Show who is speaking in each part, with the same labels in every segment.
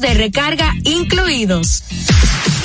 Speaker 1: de recarga incluidos.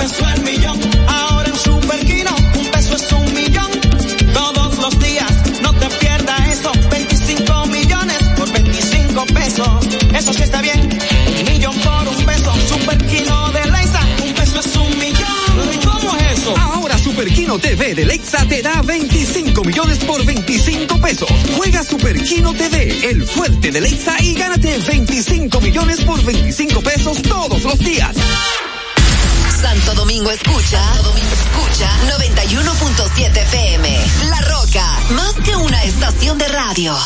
Speaker 2: peso el millón. Ahora en Superquino, un peso es un millón. Todos los días, no te pierdas eso. 25 millones por 25 pesos. Eso sí está bien. Un millón por un peso. Superquino de Lexa, un peso es un millón. ¿Y cómo es eso?
Speaker 3: Ahora Superquino TV de Lexa te da 25 millones por 25 pesos. Juega Superquino TV, el fuerte de Lexa y gánate 25 millones por 25 pesos todos los días.
Speaker 4: Santo Domingo escucha, Domingo escucha 91.7 FM. La Roca, más que una estación de radio.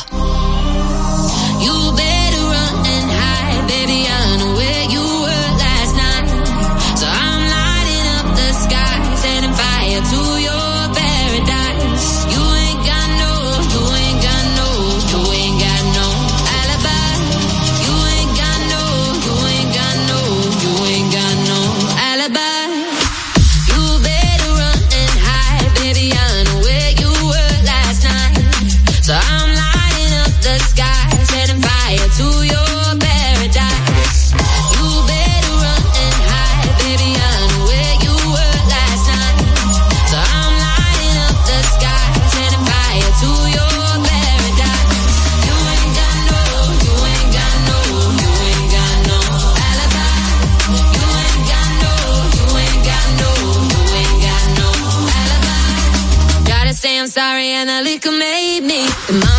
Speaker 5: we could make me.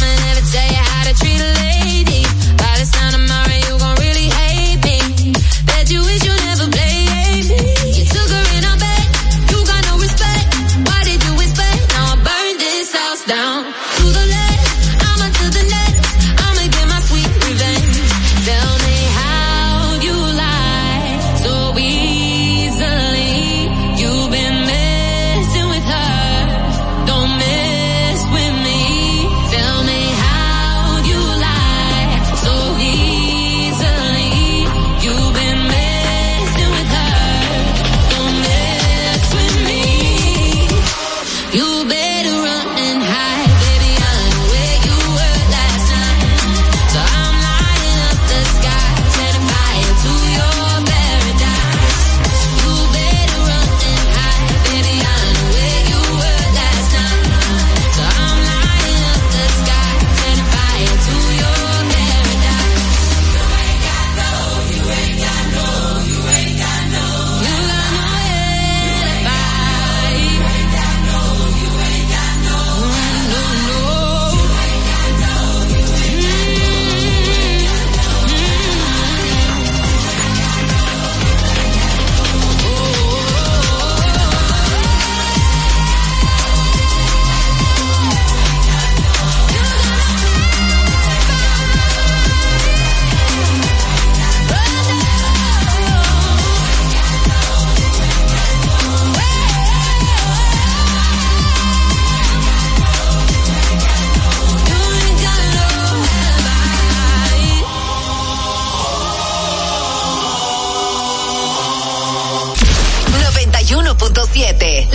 Speaker 5: 7.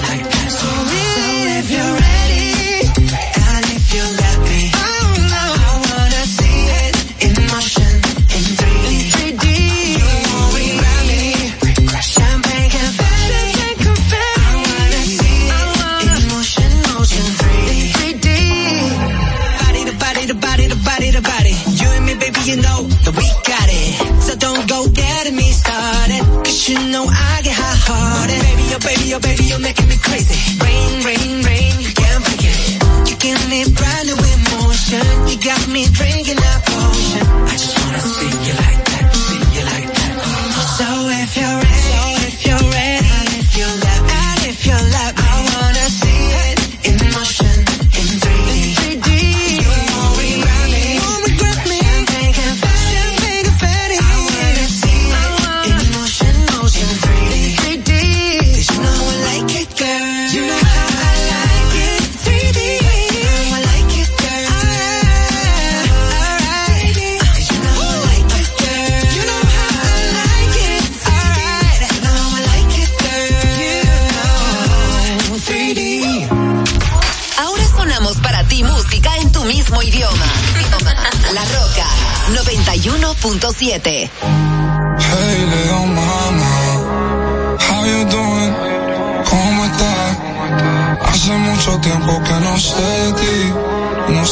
Speaker 2: like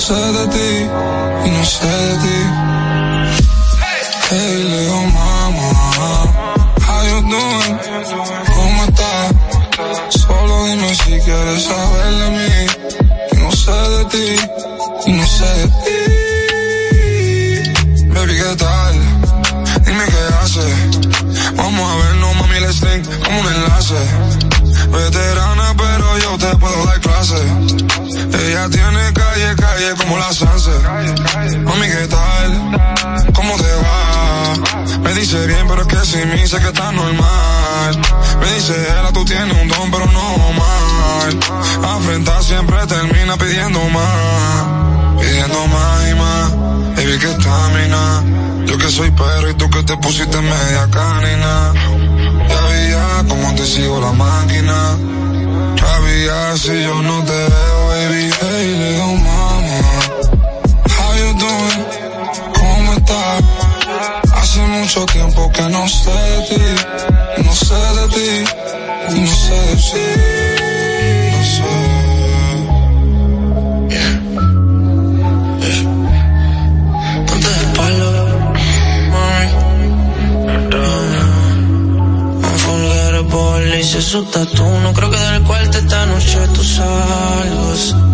Speaker 6: sé de ti y no sé de ti. pidiendo más, pidiendo más y más. Baby, que estamina. Yo que soy perro y tú que te pusiste media canina. Ya vi ya cómo te sigo la máquina. Ya si yo no te veo, baby. Hey, little mama. How you doing? ¿Cómo estás? Hace mucho tiempo que no sé de ti. No sé de ti. No sé de ti. No creo que del cuarto esta noche tú salgas.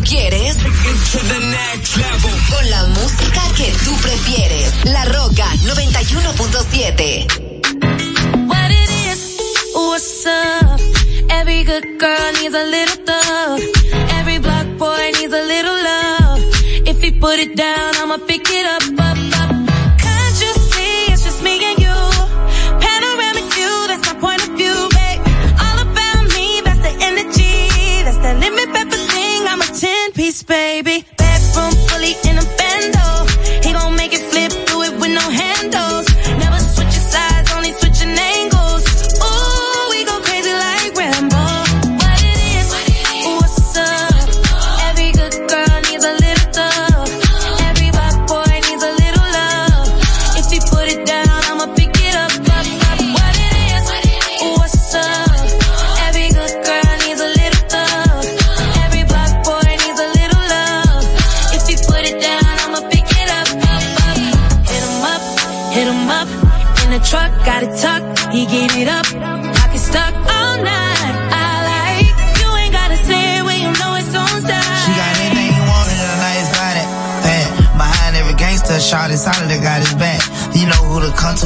Speaker 6: quieres. Con la música que tú prefieres. La Roca 91.7. What it is, what's up? Every good girl needs a little thug. Every black boy needs a little love.
Speaker 7: If he put it down, I'ma pick it up,
Speaker 5: up.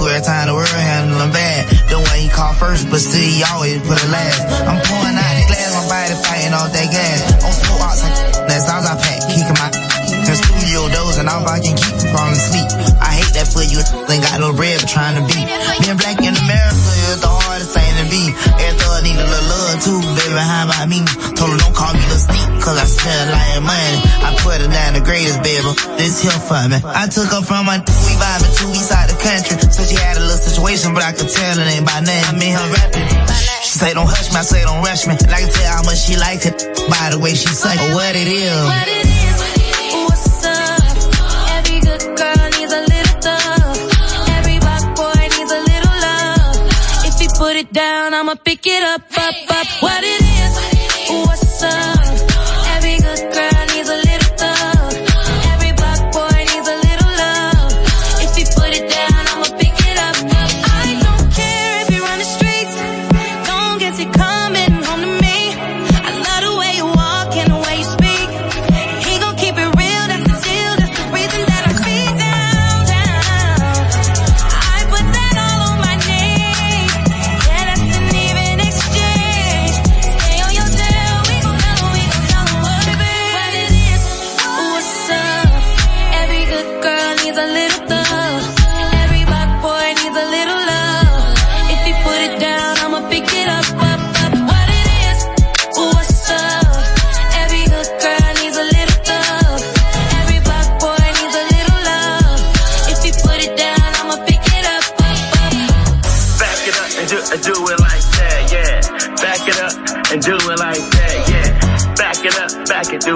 Speaker 5: swear time the world handling bad. The way he called first, but still he always put it last. I'm pouring out the glass, my body fighting all that gas. On smoke outs, that sounds I pack, kicking my to studio doors and all I can keep from falling asleep. I hate that for you, ain't got no bread for trying to beat. Being black in America is the hardest thing to be. Every thug need a little love too, baby, how about me? Told her don't call me the sneak, cause I lot of money. I put her down the greatest, baby, this here for
Speaker 8: me. I took her from my, we vibing two east side the country situation, but I
Speaker 9: can
Speaker 1: tell it ain't by name. Me her rapping. She say don't hush me, I say don't rush me. And I can tell how much she likes it by the way she say oh, what it is. What it is. Put it down, I'ma pick it up, up, up. What is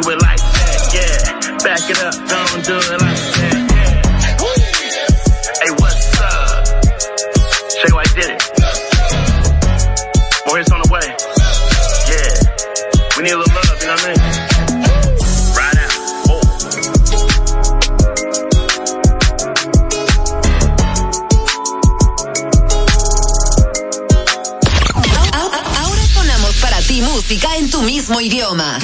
Speaker 10: do it like that, yeah. Back it up, don't do it like that, yeah. Hey, what's up? Shay White did it. More hits on the way. Yeah. We need a little love, you know what I mean? Ride out. Oh.
Speaker 4: Sonamos para ti
Speaker 11: música en tu mismo idioma.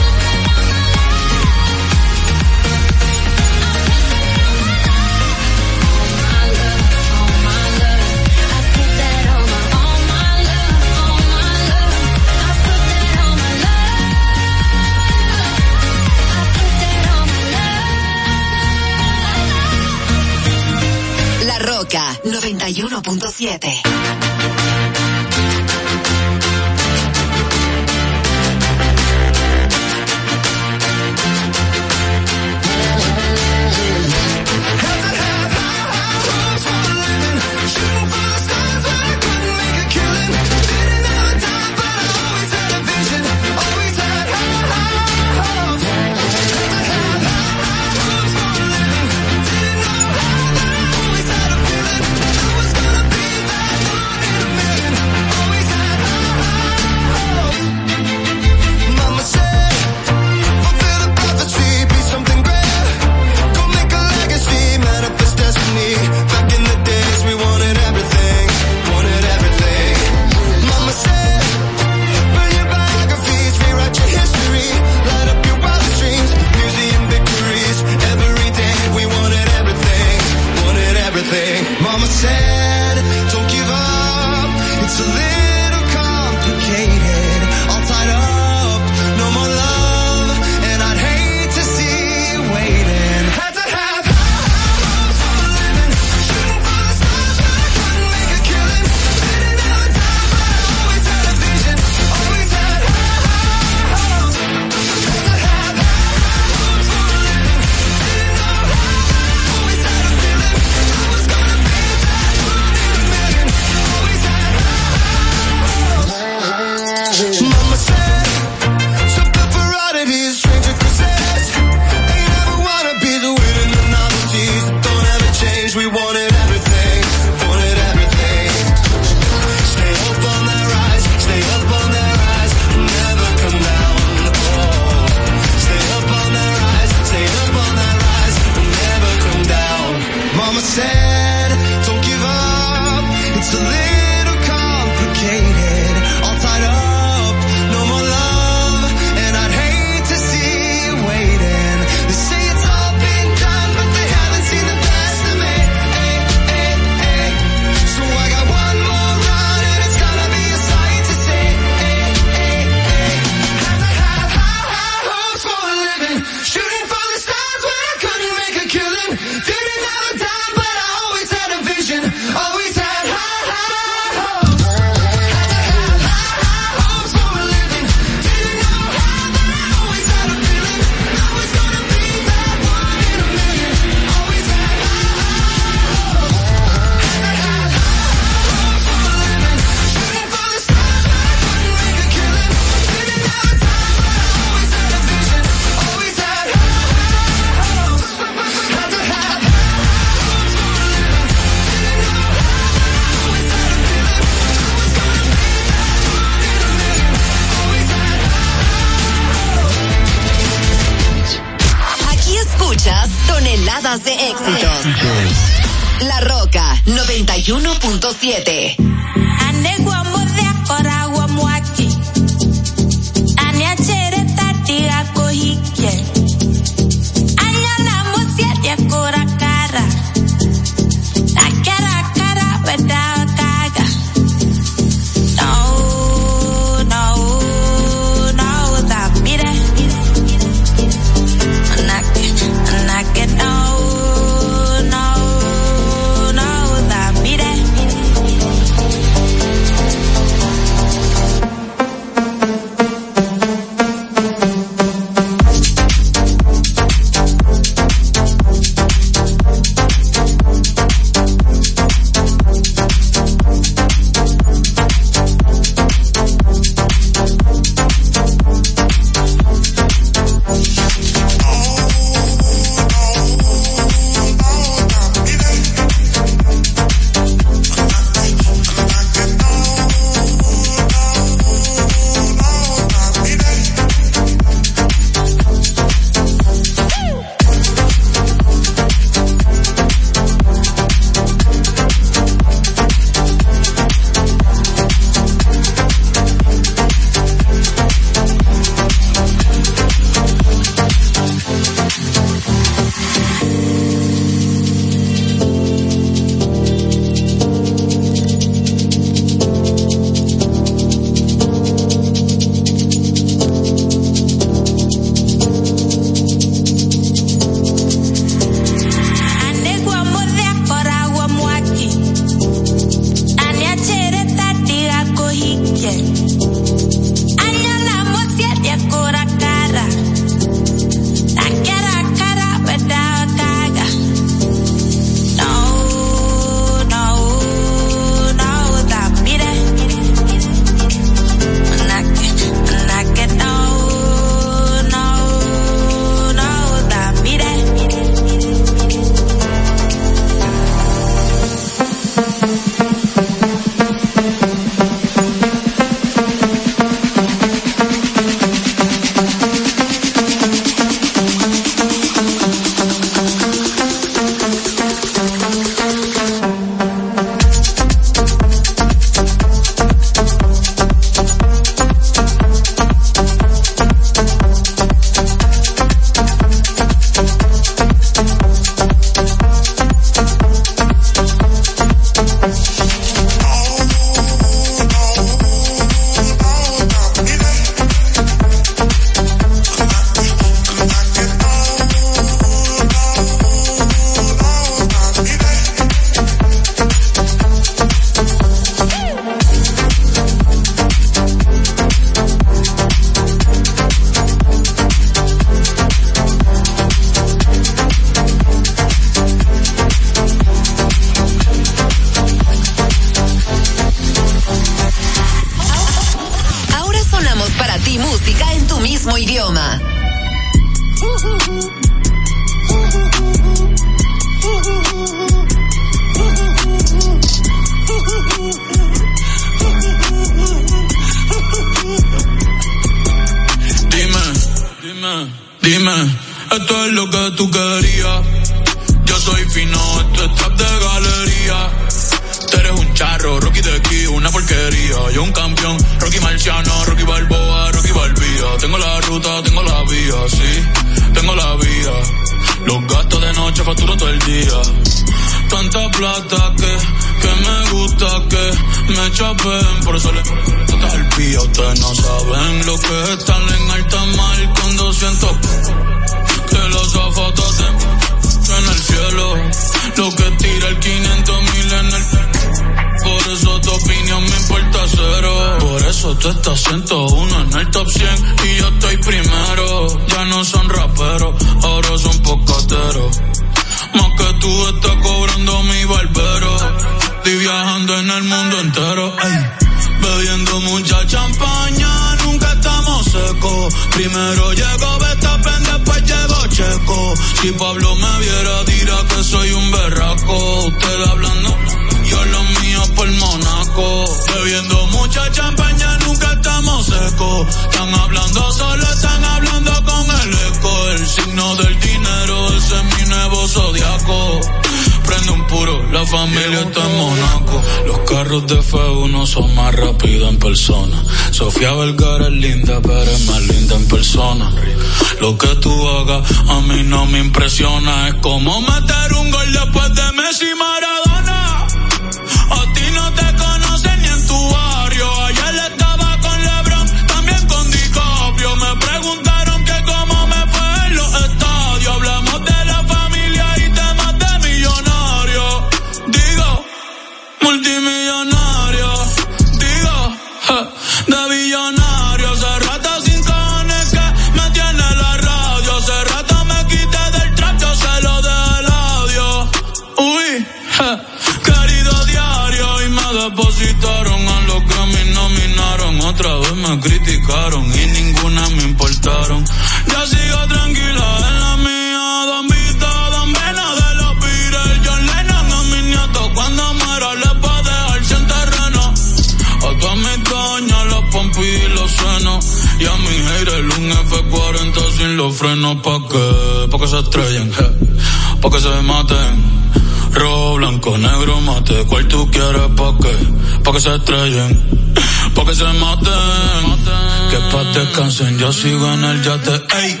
Speaker 12: Descansen, yo sigo en el yate. Ey.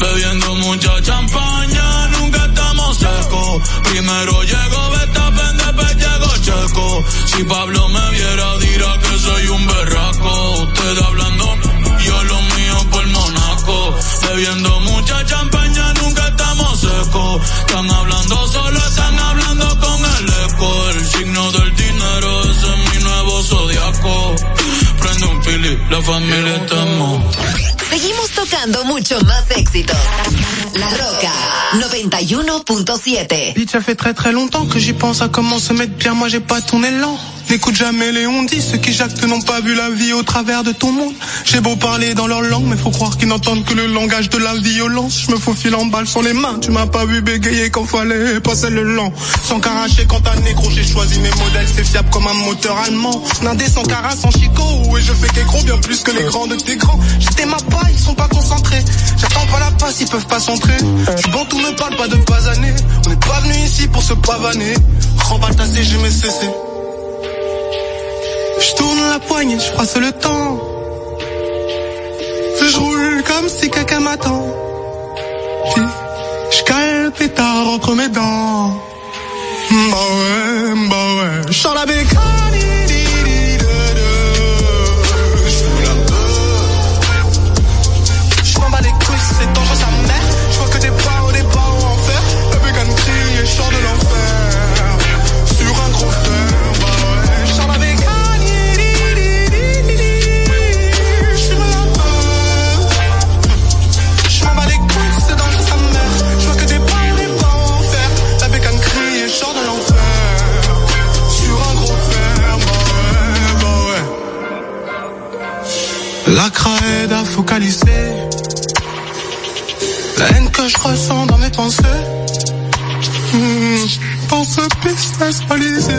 Speaker 12: Bebiendo mucha champaña, nunca estamos secos. Primero llegó Betapen, después llegó Checo. Si Pablo me viera, dirá que soy un berraco. Usted hablando, yo lo mío por Monaco. Bebiendo mucha champaña, nunca estamos secos. Están hablando solo, están hablando La familia estamos.
Speaker 11: Seguimos tocando mucho más éxitos. La Roca 91.7.
Speaker 13: Bitch, ça fait très très longtemps que j'y pense à comment se mettre bien, moi j'ai pas ton élan. N'écoute jamais les on dit, ceux qui jactent n'ont pas vu la vie au travers de ton monde. J'ai beau parler dans leur langue, mais faut croire qu'ils n'entendent que le langage de la violence. Je me faufile en balle sans les mains, tu m'as pas vu bégayer quand fallait passer le lent. Sans caracher quand t'as négro, j'ai choisi mes modèles, c'est fiable comme un moteur allemand. Nindé sans cara, sans chicot, et je fais qu'écro bien plus que les grands de tes grands. J'étais ma paille, ils sont pas J'attends pas la passe, ils peuvent pas s'entrer. Du bon tout me parle pas de pas années. On n'est pas venu ici pour se pavaner. Remballe ta CG, mais cessé. Je tourne la poignée, je passe le temps. Je roule comme si quelqu'un m'attend. Je le pétard entre mes dents. Bah ouais, bah ouais. Je la bécane. chant de l'enfer sur un gros fer. Bah ouais, Charles avait gagné. Je suis malade. Je m'en bats les couilles, c'est dans sa mère. Je vois que des balles et pas en. La bécane crie et chant de l'enfer sur un gros fer. Bah ouais, bah ouais. La craie a focalisé. La haine que je ressens dans mes pensées pour ce business balisé.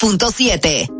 Speaker 4: 91.7.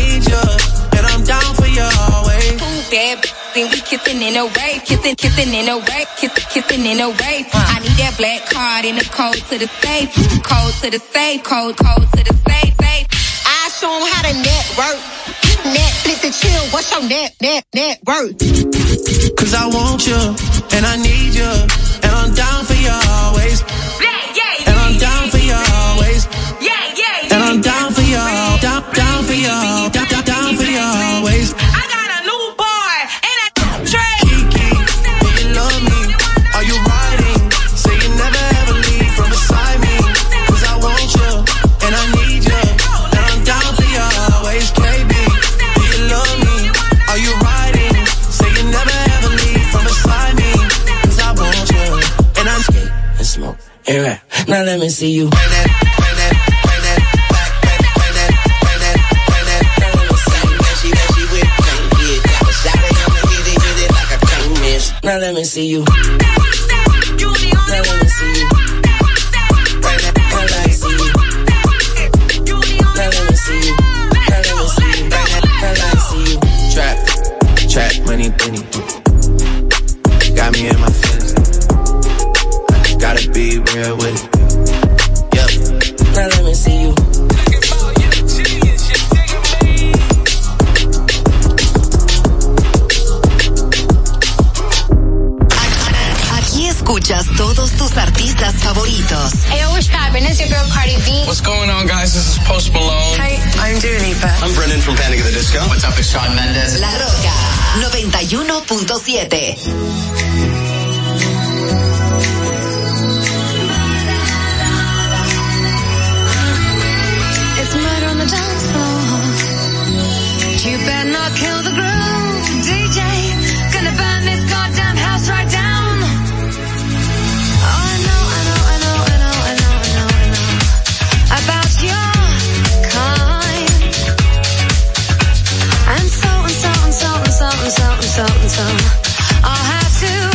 Speaker 14: kissing in a wave, kissing, kissing in a wave, kissing, kissing in a wave. I need that black card in the code to the safe, code to the safe, code, code to the safe, safe.
Speaker 15: I show 'em how to network. Netflix and chill. What's your net, net, net worth?
Speaker 16: Cause I want you, and I need you. And I'm down for you
Speaker 17: smoke and rap. Now let me see you. Now let me see you. Now let me see be real with it. Yep. Now let me see you.
Speaker 4: Aquí escuchas todos tus artistas favoritos.
Speaker 18: Hey, what's poppin'? It's your girl Cardi B.
Speaker 12: What's going on, guys? This is Post Malone.
Speaker 18: Hey, I'm Dua Lipa.
Speaker 12: I'm Brendan from Panic at the Disco. What's up? It's Sean Mendes.
Speaker 4: La Roca 91.7.
Speaker 5: Not kill the groove, DJ. Gonna burn this goddamn house right down. Oh, I know, I know, I know,
Speaker 19: I know, I know, I know, I know. About your
Speaker 12: kind. And so
Speaker 20: and so and so and so
Speaker 16: and so and so. I'll have to.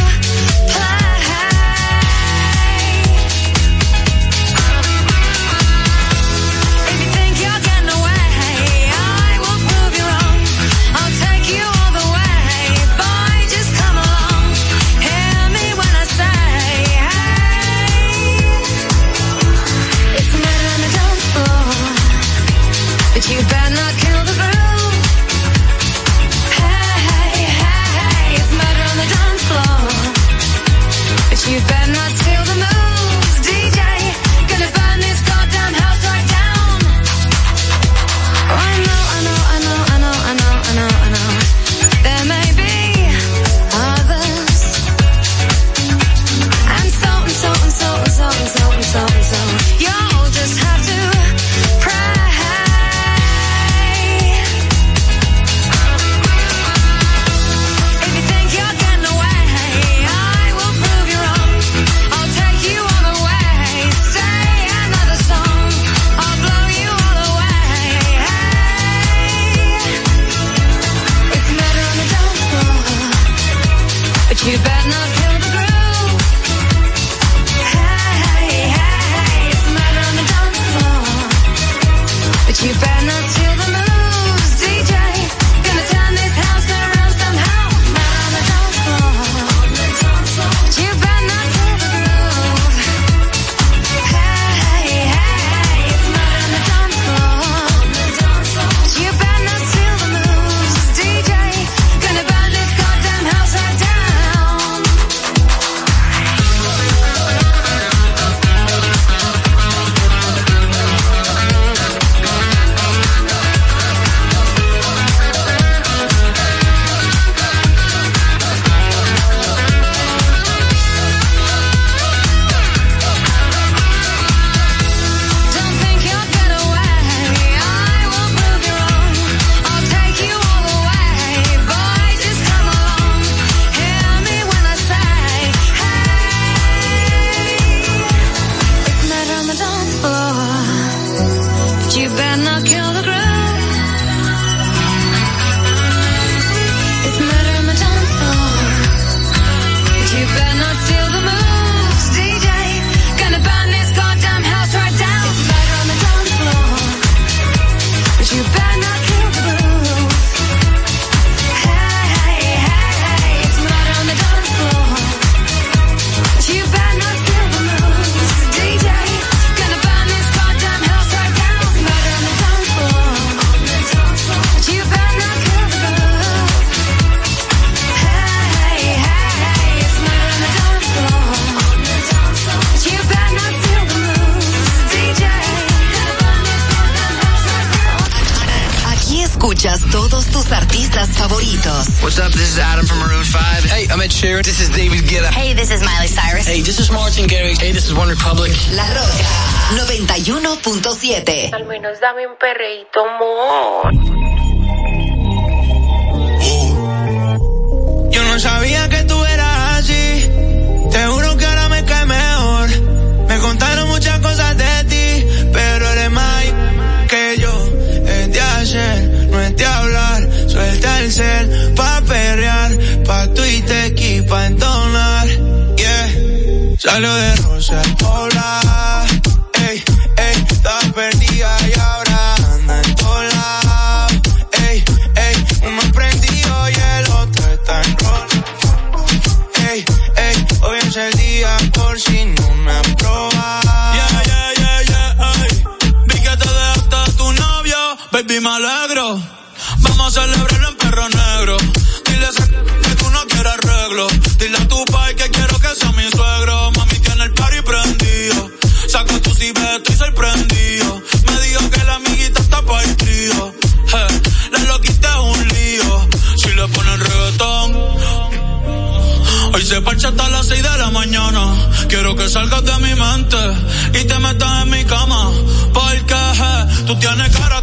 Speaker 16: te
Speaker 11: metas en mi cama, porque je, tú tienes cara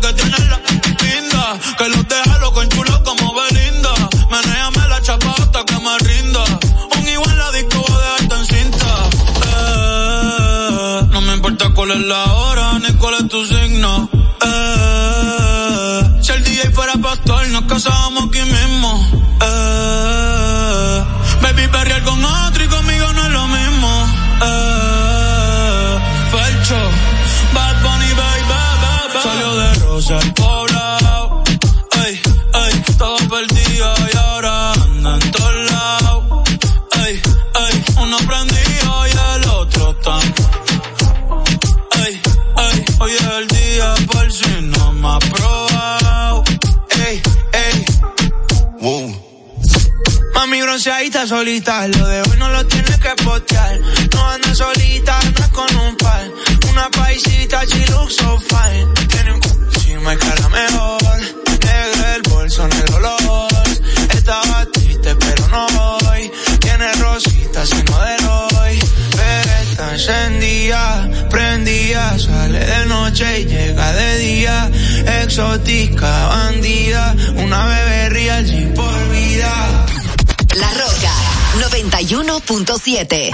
Speaker 16: solita. Lo de hoy no lo tienes que postear. No andas solita, andas con un par. Una paisita, she looks fine. Tiene un encima y cara mejor. Negro el bolso, negro el olor. Estaba triste, pero no hoy. Tiene rositas y no de hoy. Pero está encendida, prendida. Sale de noche y llega de día. Exótica, bandida. Una bebé real,
Speaker 12: 91.7.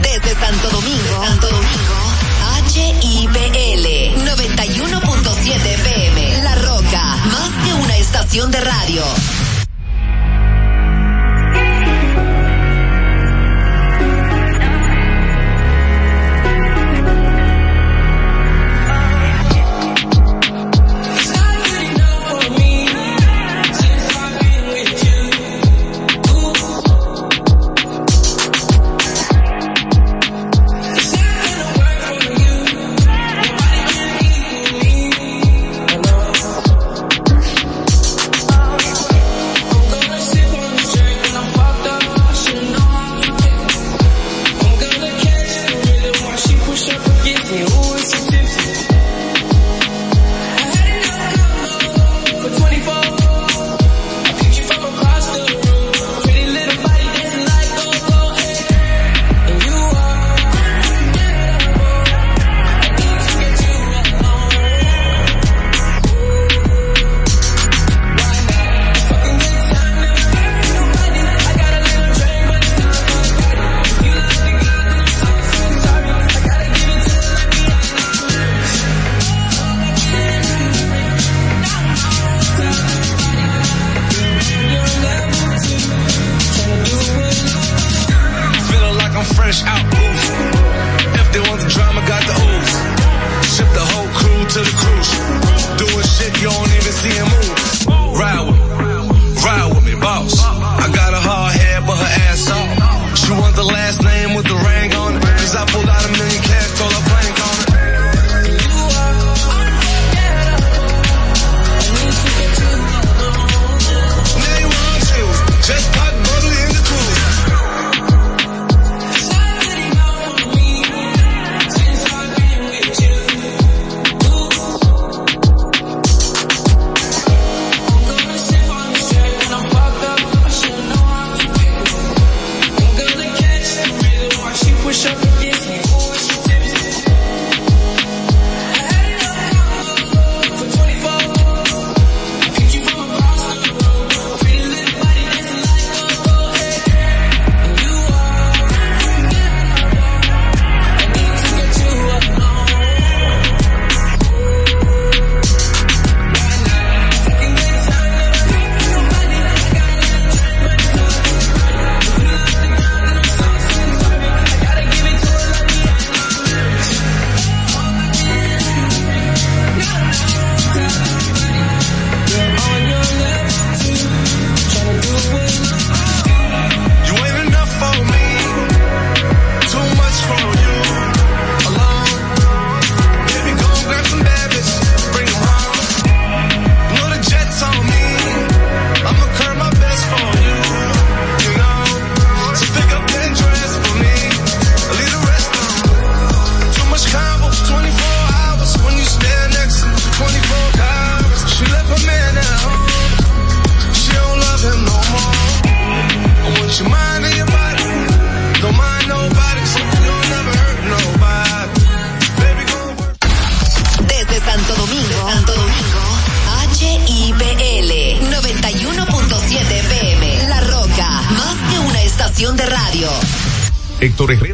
Speaker 21: Desde Santo Domingo, Santo Domingo, HIPL 91.7 FM. La Roca, más que una estación de radio.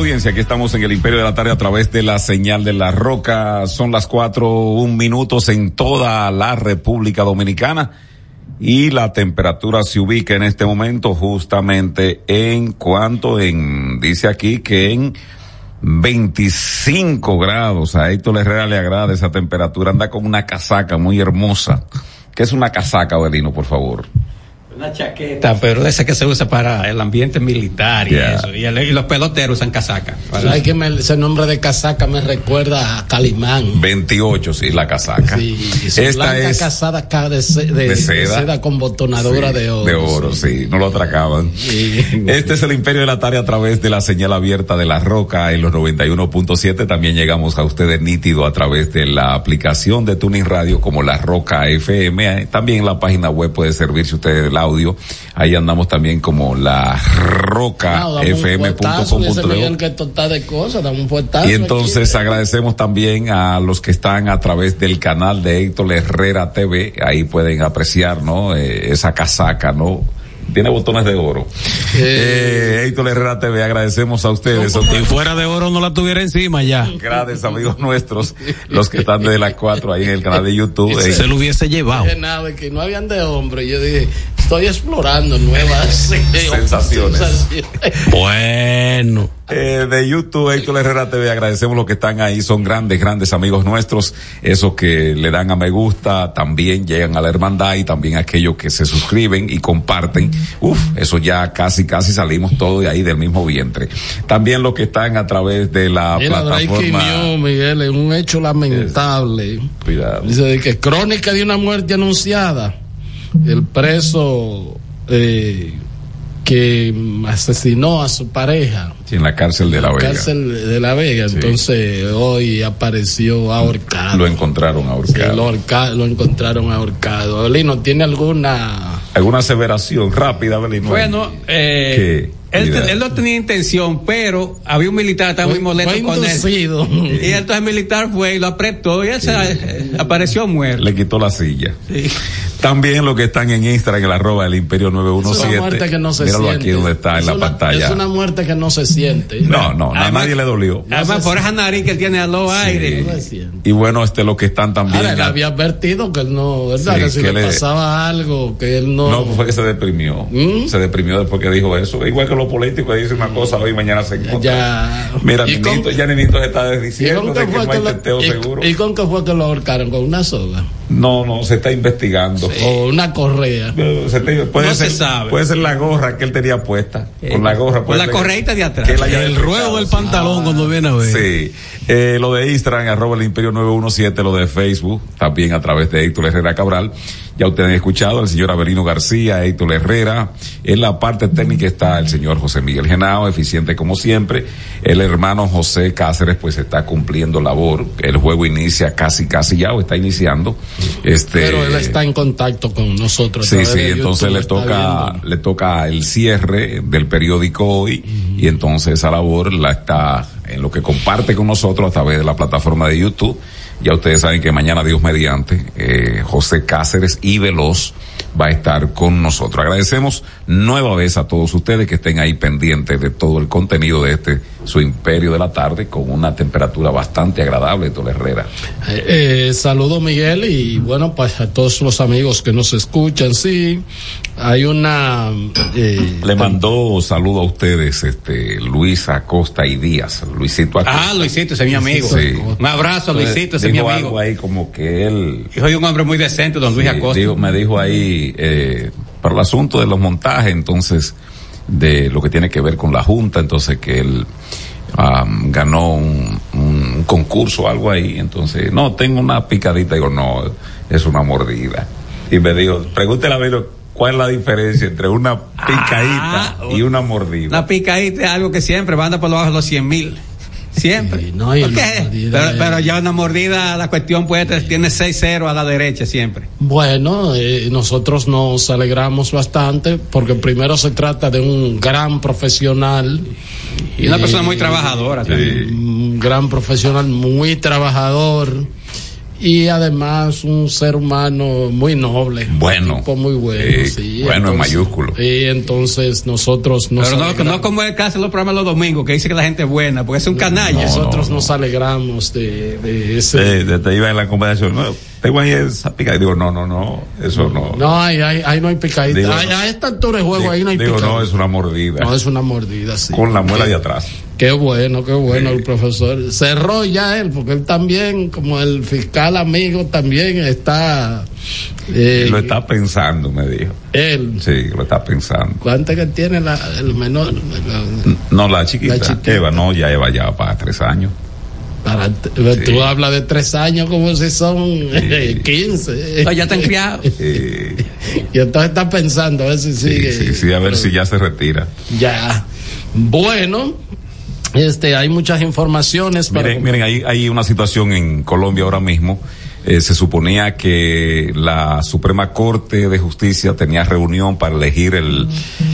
Speaker 22: Audiencia, aquí estamos en el Imperio de la Tarde a través de la señal de la roca. Son las cuatro, un minutos en toda la República Dominicana y la temperatura se ubica en este momento justamente en cuanto en, dice aquí que en 25 grados. A Héctor Herrera le agrada esa temperatura. Anda con una casaca muy hermosa. ¿Qué es una casaca, Belino, por favor?
Speaker 23: Una chaqueta, pero esa que se usa para el ambiente militar y eso. Y, el- y los peloteros usan casaca.
Speaker 24: ¿Sabes que me- ese nombre de casaca me recuerda a Calimán?
Speaker 22: 28, sí, la casaca.
Speaker 24: Sí, su
Speaker 22: Esta
Speaker 24: blanca
Speaker 22: es
Speaker 24: casada acá de, de-
Speaker 22: de
Speaker 24: de
Speaker 22: seda.
Speaker 24: seda. con botonadora
Speaker 22: Sí,
Speaker 24: de oro.
Speaker 22: De oro, sí, no lo atracaban. Este es el Imperio de la Tarde a través de la señal abierta de la Roca en los 91.7. También llegamos a ustedes nítido a través de la aplicación de Tuning Radio como la Roca FM. También en la página web puede servirse usted el audio. Ahí andamos también como la Roca FM.com.de.
Speaker 24: Fuetazo
Speaker 22: Y entonces
Speaker 24: aquí.
Speaker 22: agradecemos también a los que están a través del canal de Héctor Herrera TV. Ahí pueden apreciar, ¿no? Eh, esa casaca, ¿no? Tiene botones de oro. Eh, Héctor Herrera TV, agradecemos a ustedes.
Speaker 25: Si fuera de oro no la tuviera encima ya.
Speaker 22: Grandes amigos nuestros, los que están desde las cuatro ahí en el canal de YouTube. Eh,
Speaker 25: Se lo hubiese llevado.
Speaker 24: Dije nada, que no habían de hombre. Yo dije, estoy explorando nuevas
Speaker 22: Sensaciones.
Speaker 25: Bueno.
Speaker 22: Eh, de YouTube, Héctor Herrera TV, agradecemos los que están ahí, son grandes, grandes amigos nuestros, esos que le dan a me gusta, también llegan a la hermandad y también aquellos que se suscriben y comparten. Uf, eso ya casi, casi salimos todos de ahí del mismo vientre. También los que están a través de la
Speaker 24: Mira,
Speaker 22: plataforma.
Speaker 24: News, Miguel, es un hecho lamentable.
Speaker 22: Cuidado.
Speaker 24: Dice de que crónica de una muerte anunciada. El preso eh, que asesinó a su pareja.
Speaker 22: Sí, en la cárcel de La
Speaker 24: en
Speaker 22: Vega.
Speaker 24: cárcel de La Vega. Entonces hoy apareció ahorcado.
Speaker 22: Lo encontraron
Speaker 24: Sí,
Speaker 22: ahorcado.
Speaker 24: lo, ahorca- lo encontraron ahorcado. Belino, ¿tiene alguna
Speaker 22: ¿Alguna aseveración rápida, Belino?
Speaker 23: Bueno, eh,
Speaker 22: ¿Qué?
Speaker 23: él, él no tenía intención, pero había un militar que estaba muy molesto
Speaker 24: fue
Speaker 23: con
Speaker 24: inducido.
Speaker 23: él. Y entonces el militar fue y lo apretó y él se eh, apareció muerto.
Speaker 22: Le quitó la silla. También los que están en Instagram, el arroba del Imperio
Speaker 24: Es una
Speaker 22: 917.
Speaker 24: muerte que no se
Speaker 22: Míralo
Speaker 24: siente.
Speaker 22: aquí donde está en la
Speaker 24: una-
Speaker 22: pantalla.
Speaker 24: Es una muerte que no se siente.
Speaker 22: No, no, a nadie le dolió.
Speaker 23: Además, por esa nariz que tiene a los aires.
Speaker 22: Y bueno, este los que están también.
Speaker 24: Ahora, él había advertido que él no, ¿verdad?
Speaker 22: Sí,
Speaker 24: que si
Speaker 22: que
Speaker 24: le
Speaker 22: le-
Speaker 24: pasaba algo, que él no.
Speaker 22: No, pues fue que se deprimió.
Speaker 24: ¿Mm?
Speaker 22: Se deprimió después que dijo eso. Igual que los políticos dicen una cosa hoy y mañana se encuentran.
Speaker 24: Ya.
Speaker 22: Mira,
Speaker 24: ¿Y con-
Speaker 22: Ninito, ya Ninito se está
Speaker 24: ¿Y
Speaker 22: diciendo de que no hay
Speaker 24: lo-
Speaker 22: seguro.
Speaker 24: ¿Y con qué fue que lo ahorcaron? ¿Con una soga?
Speaker 22: No, no, se está investigando.
Speaker 24: ¿O una correa?
Speaker 22: Se te- puede
Speaker 23: No se
Speaker 22: ser,
Speaker 23: sabe.
Speaker 22: Puede ser la gorra que él tenía puesta.
Speaker 23: Eh,
Speaker 22: con la gorra.
Speaker 23: con
Speaker 22: puede
Speaker 23: la
Speaker 22: ser
Speaker 23: correíta de atrás.
Speaker 25: El ruedo del pantalón cuando viene a ver.
Speaker 22: Sí. Eh, lo de Instagram, arroba el imperio 917, lo de Facebook, también a través de Héctor Herrera Cabral. Ya ustedes han escuchado, el señor Abelino García, Héctor Herrera. En la parte técnica está el señor José Miguel Genao, eficiente como siempre. El hermano José Cáceres, pues está cumpliendo labor. El juego inicia casi, casi ya, o está iniciando. Este,
Speaker 24: Pero él está en contacto con nosotros.
Speaker 22: Sí, sí, entonces
Speaker 24: YouTube,
Speaker 22: le toca,
Speaker 24: viendo.
Speaker 22: le toca el cierre del periódico hoy y entonces esa labor la está en lo que comparte con nosotros a través de la plataforma de YouTube. Ya ustedes saben que mañana Dios mediante, eh, José Cáceres y Veloz va a estar con nosotros. Agradecemos nueva vez a todos ustedes que estén ahí pendientes de todo el contenido de este, su imperio de la tarde, con una temperatura bastante agradable, Tole Herrera.
Speaker 24: Eh, eh, saludo Miguel y bueno, pues a todos los amigos que nos escuchan, sí, hay una... eh,
Speaker 22: Le mandó saludo a ustedes, este, Luis Acosta y Díaz, Luisito Acosta.
Speaker 23: Ah, Luisito, ese es mi amigo.
Speaker 22: Sí.
Speaker 23: Un abrazo, Luisito, ese es mi amigo.
Speaker 22: algo ahí como que él
Speaker 23: Hijo de un hombre muy decente, don Luis
Speaker 22: sí,
Speaker 23: Acosta.
Speaker 22: me dijo ahí eh, para el asunto de los montajes, entonces de lo que tiene que ver con la junta, entonces que él ganó un, un concurso o algo ahí, entonces no tengo una picadita, digo no es una mordida y me dijo pregúntele a ver cuál es la diferencia entre una picadita y una mordida.
Speaker 23: Una picadita es algo que siempre va a andar por debajo de los 100 mil. Siempre.
Speaker 24: no, y
Speaker 23: Pero,
Speaker 24: es-
Speaker 23: pero ya una mordida, la cuestión puede tener- tiene 6-0 a la derecha siempre.
Speaker 24: Bueno, eh, nosotros nos alegramos bastante porque primero se trata de un gran profesional.
Speaker 23: Y una persona muy
Speaker 24: Eh,
Speaker 23: trabajadora también.
Speaker 24: Un gran profesional, muy trabajador. Y además un ser humano muy noble.
Speaker 22: Bueno.
Speaker 24: Tipo muy bueno,
Speaker 22: Eh,
Speaker 24: sí.
Speaker 22: bueno, en mayúsculo.
Speaker 24: Y entonces nosotros nos
Speaker 23: Pero no,
Speaker 24: alegramos.
Speaker 23: no como el caso de los programas los domingos, que dice que la gente es buena, porque es un canalla.
Speaker 24: Nosotros nos alegramos de, de ese.
Speaker 22: Te, te- te iba en la conversación, no, tengo ahí esa pica. Y digo, no, no, no, eso no.
Speaker 24: No, ahí, ahí, ahí no hay picadita.
Speaker 22: Digo,
Speaker 24: Ahí- a esta altura de juego ahí no hay
Speaker 22: digo,
Speaker 24: picadita.
Speaker 22: no, es una mordida.
Speaker 24: No, es una mordida, sí.
Speaker 22: Con la muela de atrás.
Speaker 24: Qué bueno, qué bueno el profesor. Cerró ya él, porque él también, como el fiscal amigo, también está. eh,
Speaker 22: lo está pensando, me dijo.
Speaker 24: Él.
Speaker 22: Sí, lo está pensando.
Speaker 24: ¿Cuánto que tiene la, el menor?
Speaker 22: No, la chiquita.
Speaker 24: La chiquita.
Speaker 22: Eva, no, ya Eva ya va para tres años.
Speaker 24: Para, Tú hablas de tres años como si son eh, 15.
Speaker 23: No, ya están criados.
Speaker 24: y entonces está pensando a ver si sigue.
Speaker 22: Sí, sí, a ver si ya se retira.
Speaker 24: Ya. Bueno, este, hay muchas informaciones para.
Speaker 22: Miren, miren, hay, hay una situación en Colombia ahora mismo. Eh, se suponía que la Suprema Corte de Justicia tenía reunión para elegir el,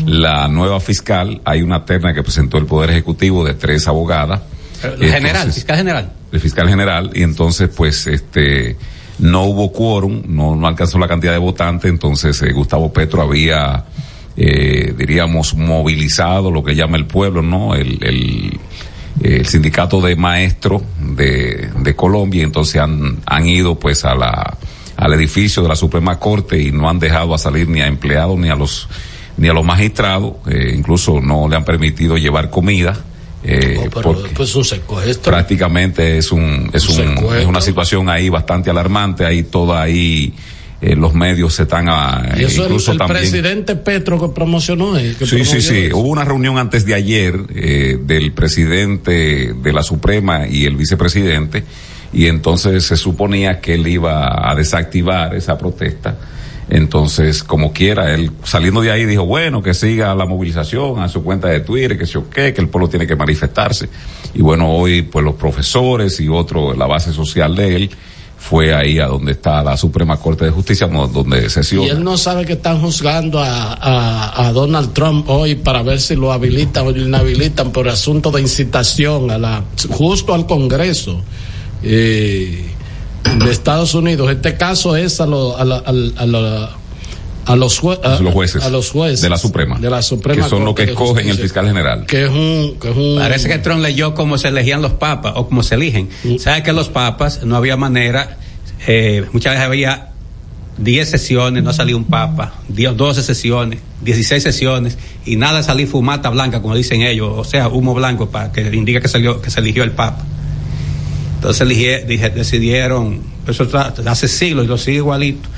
Speaker 22: la nueva fiscal. Hay una terna que presentó el Poder Ejecutivo de tres abogadas.
Speaker 23: El general,
Speaker 22: Entonces,
Speaker 23: fiscal general.
Speaker 22: el fiscal general y entonces pues este no hubo quórum, no, no alcanzó la cantidad de votantes, entonces eh, Gustavo Petro había eh, diríamos movilizado lo que llama el pueblo, ¿no? El, el, el sindicato de maestros de, de Colombia, entonces han, han ido pues a la al edificio de la Suprema Corte y no han dejado a salir ni a empleados ni a los ni a los magistrados, eh, incluso no le han permitido llevar comida. Eh,
Speaker 24: Oh, pero
Speaker 22: porque-
Speaker 24: pues un secuestro.
Speaker 22: prácticamente es un es un
Speaker 24: secuestro.
Speaker 22: es una situación ahí bastante alarmante ahí todo ahí eh, los medios se están a,
Speaker 24: Y eso
Speaker 22: incluso
Speaker 24: el, el
Speaker 22: también
Speaker 24: presidente Petro que promocionó. eh, que
Speaker 22: Sí, sí, sí.
Speaker 24: eso.
Speaker 22: Hubo una reunión antes de ayer eh, del presidente de la Suprema y el vicepresidente y entonces se suponía que él iba a desactivar esa protesta. Entonces, como quiera, él saliendo de ahí dijo, bueno, que siga la movilización a su cuenta de Twitter, que se o qué, que el pueblo tiene que manifestarse. Y bueno, hoy pues los profesores y otro, la base social de él, fue ahí a donde está la Suprema Corte de Justicia, donde sesiona.
Speaker 24: Y él no sabe que están juzgando a, a, a Donald Trump hoy para ver si lo habilitan o lo inhabilitan por asunto de incitación a la justo al Congreso eh, de Estados Unidos. Este caso es a, lo- a, la- al- a la- a los, jue- a-
Speaker 22: los jueces.
Speaker 24: a los jueces
Speaker 22: de la Suprema.
Speaker 24: de la Suprema
Speaker 22: Que son los que escogen el fiscal general.
Speaker 24: que es un, que es un
Speaker 23: Parece que Trump leyó cómo se elegían los papas o cómo se eligen. ¿Sabe que los papas no había manera? eh, muchas veces había 10 sesiones, no salía un papa, 10, 12 sesiones, 16 sesiones y nada salía fumata blanca, como dicen ellos, o sea, humo blanco para que indica que, salió, que se eligió el papa. Entonces elige- dije- decidieron, eso hace siglos y lo sigue igualito.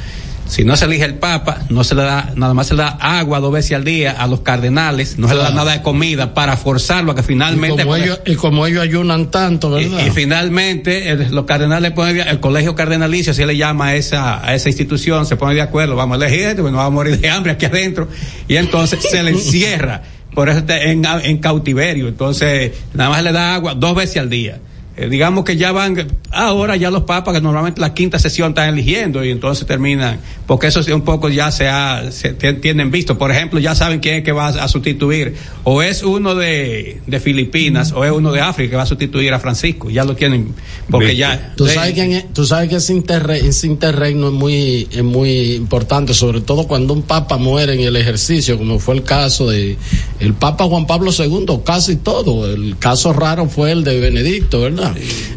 Speaker 23: Si no se elige el Papa, no se le da, nada más se le da agua dos veces al día a los cardenales, no se le da nada de comida para forzarlo a que
Speaker 24: y
Speaker 23: finalmente.
Speaker 24: como, ellos, y como ellos ayunan tanto,
Speaker 23: Y,
Speaker 24: ¿verdad?
Speaker 23: y finalmente el- los cardenales ponen el colegio cardenalicio, así le llama a esa, a esa institución, se pone de acuerdo, vamos a elegir, pues no vamos a morir de hambre aquí adentro, y entonces se le encierra, por eso está en, en cautiverio, entonces nada más le da agua dos veces al día. Eh, digamos que ya van, ahora ya los papas que normalmente la quinta sesión están eligiendo y entonces terminan, porque eso sí un poco ya se, ha, se tienen visto. Por ejemplo, ya saben quién es que va a, a sustituir. O es uno de, de Filipinas o es uno de África que va a sustituir a Francisco. Ya lo tienen, porque
Speaker 22: Visto.
Speaker 24: Tú
Speaker 23: ya. de-
Speaker 24: sabes, quién es- tú sabes que ese, interre- ese interregno es muy, es muy importante, sobre todo cuando un papa muere en el ejercicio, como fue el caso de el Papa Juan Pablo II, casi todo. El caso raro fue el de Benedicto, ¿verdad?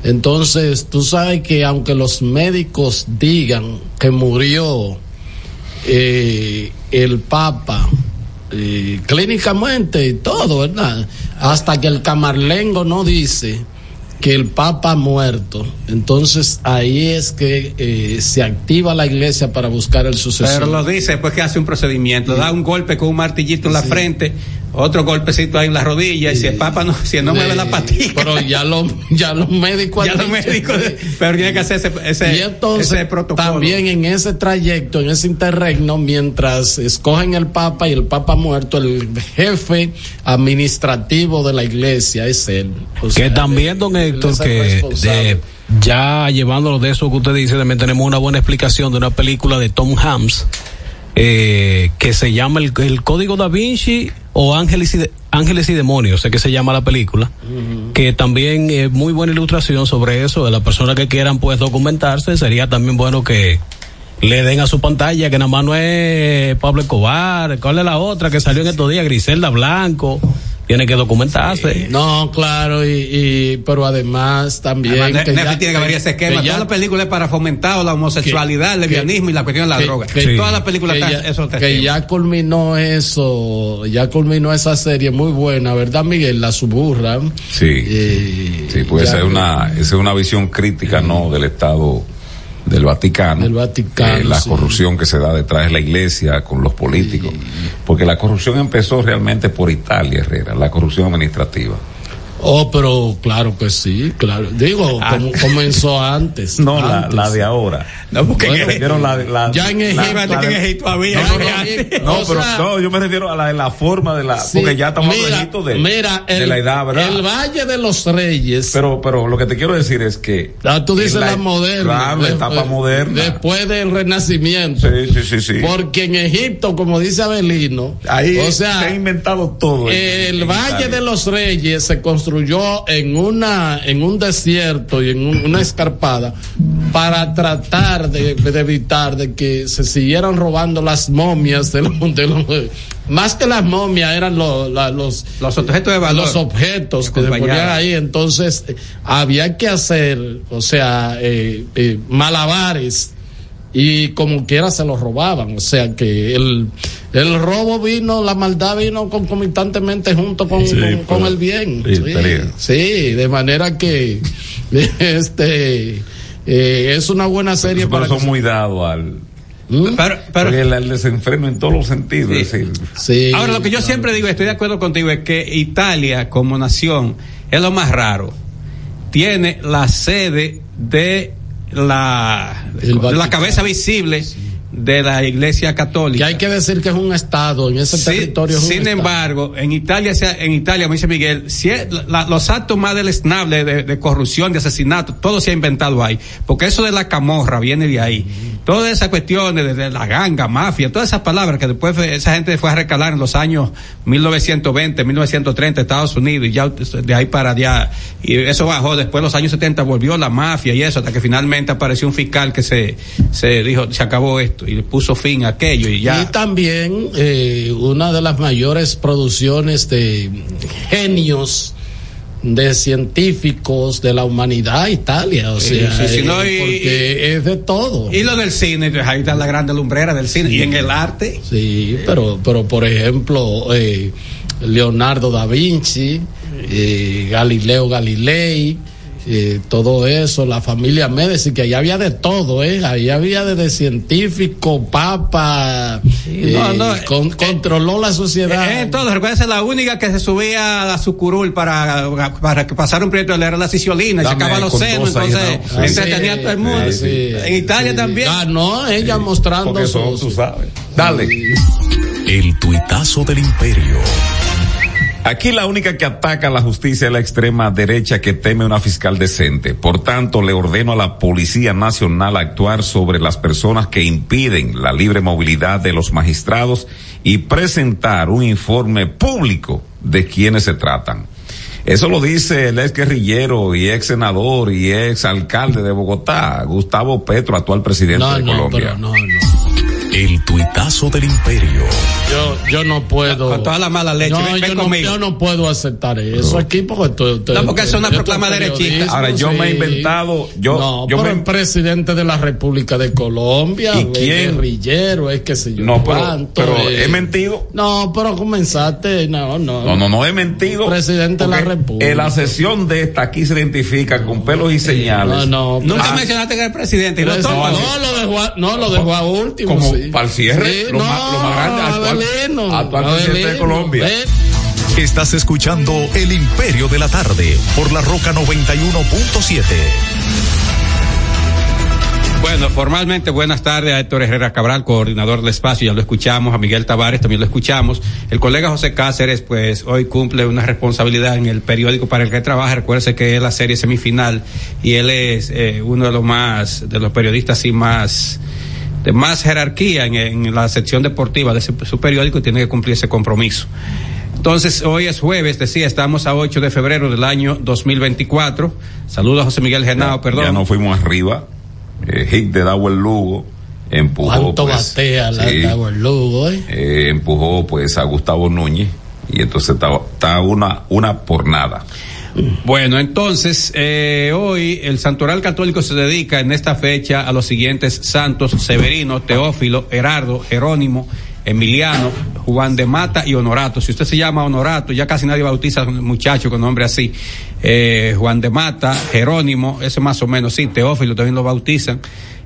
Speaker 24: Entonces, tú sabes que aunque los médicos digan que murió eh, el Papa, eh, clínicamente y todo, ¿verdad? Hasta que el camarlengo no dice que el Papa ha muerto. Entonces ahí es que eh, se activa la iglesia para buscar el sucesor.
Speaker 23: Pero lo dice después que hace un procedimiento, da un golpe con un martillito en la frente, otro golpecito ahí en la rodilla, y si el papa no, si no mueve la patita.
Speaker 24: Pero ya los ya los médicos
Speaker 23: Ya los médicos, pero tiene que hacer ese, ese,
Speaker 24: y entonces
Speaker 23: ese protocolo.
Speaker 24: también en ese trayecto, en ese interregno, mientras escogen el Papa y el Papa muerto, el jefe administrativo de la iglesia es él. O
Speaker 25: que
Speaker 24: sea,
Speaker 25: también, don Héctor, que de, ya llevándolo de eso que usted dice, también tenemos una buena explicación de una película de Tom Hanks eh, que se llama el, el Código Da Vinci o Ángeles y, de- Ángeles y Demonios, sé que se llama la película, que también es muy buena ilustración sobre eso, de las personas que quieran pues documentarse, sería también bueno que le den a su pantalla que nada más no es Pablo Escobar, ¿cuál es la otra que salió en estos días? Griselda Blanco, tiene que documentarse.
Speaker 24: No, claro, y, y- pero además también
Speaker 23: Además,
Speaker 24: que
Speaker 23: Netflix
Speaker 24: ya-
Speaker 23: tiene que haber ese esquema. Todas las películas es para fomentar la homosexualidad, el lesbianismo y la cuestión de la
Speaker 24: que-
Speaker 23: droga.
Speaker 24: que-
Speaker 23: Todas las películas
Speaker 24: que
Speaker 23: están
Speaker 24: ya, que
Speaker 23: temas.
Speaker 24: ya culminó eso, ya culminó esa serie muy buena, ¿verdad, Miguel? La suburra.
Speaker 22: Sí. sí, pues
Speaker 24: ya-
Speaker 22: esa es una, esa es una visión crítica, ¿no? Del Estado del Vaticano.
Speaker 24: Del Vaticano,
Speaker 22: Eh, la
Speaker 24: sí.
Speaker 22: corrupción que se da detrás de la iglesia con los políticos. Porque la corrupción empezó realmente por Italia, Herrera, la corrupción administrativa.
Speaker 24: Oh, pero claro que sí, claro. Digo, como comenzó antes.
Speaker 22: Ah. No, la,
Speaker 24: antes.
Speaker 22: la de ahora.
Speaker 23: No, porque
Speaker 22: me
Speaker 24: en-
Speaker 22: refiero a la,
Speaker 24: ya en Egipto-
Speaker 22: la
Speaker 23: que en
Speaker 22: de-
Speaker 23: Egipto había.
Speaker 22: No, no,
Speaker 24: Ya en-
Speaker 22: no,
Speaker 24: o
Speaker 22: pero
Speaker 24: sea-
Speaker 22: no, yo me refiero a la de la forma de la,
Speaker 24: Sí,
Speaker 22: porque ya estamos
Speaker 24: mira,
Speaker 22: hablando de,
Speaker 24: mira,
Speaker 22: de
Speaker 24: el-
Speaker 22: la edad, ¿verdad?
Speaker 24: El Valle de los Reyes.
Speaker 22: Pero, pero lo que te quiero decir es que.
Speaker 24: Ah, tú dices la, moderna.
Speaker 22: Claro, la etapa
Speaker 24: de-
Speaker 22: moderna.
Speaker 24: Después del Renacimiento.
Speaker 22: Sí, sí, sí, sí.
Speaker 24: Porque en Egipto, como dice Abelino,
Speaker 22: Ahí
Speaker 24: o
Speaker 22: se ha inventado todo.
Speaker 24: el
Speaker 22: en
Speaker 24: Valle de los Reyes se construyó en una en un desierto y en un- una escarpada para tratar de, de evitar de que se siguieran robando las momias de los, de los- más que las momias eran los la- los
Speaker 23: Los objetos de valor.
Speaker 24: los objetos que se ponían ahí entonces eh, había que hacer o sea eh, eh, malabares y como quiera se los robaban, o sea que el, el robo vino, la maldad vino concomitantemente junto con,
Speaker 22: Sí,
Speaker 24: con, el bien.
Speaker 22: sí,
Speaker 24: de manera que este eh, es una buena serie
Speaker 22: Pero
Speaker 24: para
Speaker 22: son
Speaker 24: que-
Speaker 22: muy dados al.
Speaker 23: Pero, pero-
Speaker 22: porque el, el desenfreno en todos los sentidos. Es decir,
Speaker 24: Sí,
Speaker 23: Ahora, lo que yo siempre digo, estoy de acuerdo contigo, es que Italia como nación es lo más raro. Tiene la sede de la, la cabeza visible de la Iglesia Católica.
Speaker 24: que hay que decir que es un estado en ese
Speaker 23: Sí,
Speaker 24: territorio. es un
Speaker 23: sin
Speaker 24: estado.
Speaker 23: embargo, en Italia, en Italia, como dice Miguel, si es- la- los actos más deleznables de, de corrupción, de asesinato, todo se ha inventado ahí. Porque eso de la camorra viene de ahí. Todas esas cuestiones de, de la ganga, mafia, todas esas palabras que después esa gente fue a recalar en los años 1920, 1930 Estados Unidos y ya de ahí para allá. Y eso bajó. Después en los años 70 volvió la mafia y eso, hasta que finalmente apareció un fiscal que se, se dijo, se acabó esto y le puso fin a aquello y ya.
Speaker 24: Y también eh, una de las mayores producciones de genios de científicos de la humanidad Italia, o
Speaker 23: Sí,
Speaker 24: sea,
Speaker 23: sí, sí, no, y-
Speaker 24: porque es de todo.
Speaker 23: Y lo del cine, ahí está la grande lumbrera del cine. Y en el arte.
Speaker 24: Sí, pero, pero por ejemplo, eh, Leonardo da Vinci, eh, Galileo Galilei, eh, todo eso, la familia Médici, que allá había de todo, ¿eh? Ahí había desde científico, papa, eh,
Speaker 23: no, no,
Speaker 24: con- controló la sociedad.
Speaker 23: Eh, entonces, recuerda la única que se subía a su curul para, para que pasara un proyecto era la ciciolina y
Speaker 22: Dame
Speaker 23: sacaba los senos,
Speaker 24: ¿no?
Speaker 23: entonces
Speaker 24: Ah,
Speaker 23: entretenía
Speaker 24: sí,
Speaker 23: a todo el mundo.
Speaker 24: sí,
Speaker 23: en Italia
Speaker 24: sí.
Speaker 23: también.
Speaker 24: Ganó ella mostrando
Speaker 22: porque son,
Speaker 24: su-
Speaker 22: tú sabes. Dale.
Speaker 26: El tuitazo del imperio.
Speaker 22: Aquí la única que ataca a la justicia es la extrema derecha que teme una fiscal decente. Por tanto, le ordeno a la Policía Nacional actuar sobre las personas que impiden la libre movilidad de los magistrados y presentar un informe público de quienes se tratan. Eso lo dice el ex guerrillero y ex senador y ex alcalde de Bogotá, Gustavo Petro, actual presidente
Speaker 24: No,
Speaker 22: de
Speaker 24: no,
Speaker 22: Colombia.
Speaker 24: pero no, no.
Speaker 26: El tuitazo del imperio.
Speaker 24: Yo, yo no puedo.
Speaker 23: Con toda la mala leche,
Speaker 24: No,
Speaker 23: ven- ven
Speaker 24: yo, no,
Speaker 23: conmigo.
Speaker 24: yo no puedo aceptar eso aquí porque tú, tú-
Speaker 23: No, porque eso es una proclama derechista.
Speaker 22: Ahora, yo me he inventado, yo-
Speaker 24: no,
Speaker 22: yo
Speaker 24: pero
Speaker 22: me-
Speaker 24: el presidente de la República de Colombia,
Speaker 22: ¿Y quién?
Speaker 24: guerrillero, es que sé yo.
Speaker 22: No, pero,
Speaker 24: cuánto,
Speaker 22: pero
Speaker 24: eh.
Speaker 22: he mentido.
Speaker 24: No, pero comenzaste, no, no.
Speaker 22: No, no, no he mentido.
Speaker 24: Presidente de la República.
Speaker 22: En la sesión de esta aquí se identifica con pelos y señales.
Speaker 24: No, no.
Speaker 23: Nunca
Speaker 22: Ah,
Speaker 23: mencionaste que era el presidente y lo toma.
Speaker 24: no, lo dejó, a- no, lo dejó a último.
Speaker 22: Como
Speaker 24: sí.
Speaker 22: Para el cierre,
Speaker 24: Sí,
Speaker 22: lo
Speaker 24: no,
Speaker 22: más- lo más grande, actual-
Speaker 24: Abelino,
Speaker 22: actual presidente de Colombia.
Speaker 26: Estás escuchando El Imperio de la Tarde por la Roca 91.7.
Speaker 23: Bueno, formalmente buenas tardes a Héctor Herrera Cabral, coordinador del espacio, ya lo escuchamos, a Miguel Tavares también lo escuchamos. El colega José Cáceres, pues hoy cumple una responsabilidad en el periódico para el que trabaja. Recuérdese que es la serie semifinal y él es eh, uno de los más, de los periodistas y más de más jerarquía en, en la sección deportiva de ese- su periódico y tiene que cumplir ese compromiso. Entonces, hoy es jueves, decía, estamos a 8 de febrero del año 2024. Saludos a José Miguel Genao, perdón.
Speaker 22: Ya nos fuimos arriba. Eh, hit de Dawel Lugo empujó.
Speaker 24: ¿Cuánto
Speaker 22: pues,
Speaker 24: batea la
Speaker 22: sí,
Speaker 24: Lugo, eh?
Speaker 22: eh, empujó pues a Gustavo Núñez y entonces está, está una, una por nada.
Speaker 23: Bueno, entonces, eh, hoy el Santoral Católico se dedica en esta fecha a los siguientes santos, Severino, Teófilo, Herardo, Jerónimo, Emiliano, Juan de Mata y Honorato. Si usted se llama Honorato, ya casi nadie bautiza a un muchacho con nombre así. Eh, Juan de Mata, Jerónimo, ese más o menos, sí, Teófilo también lo bautizan.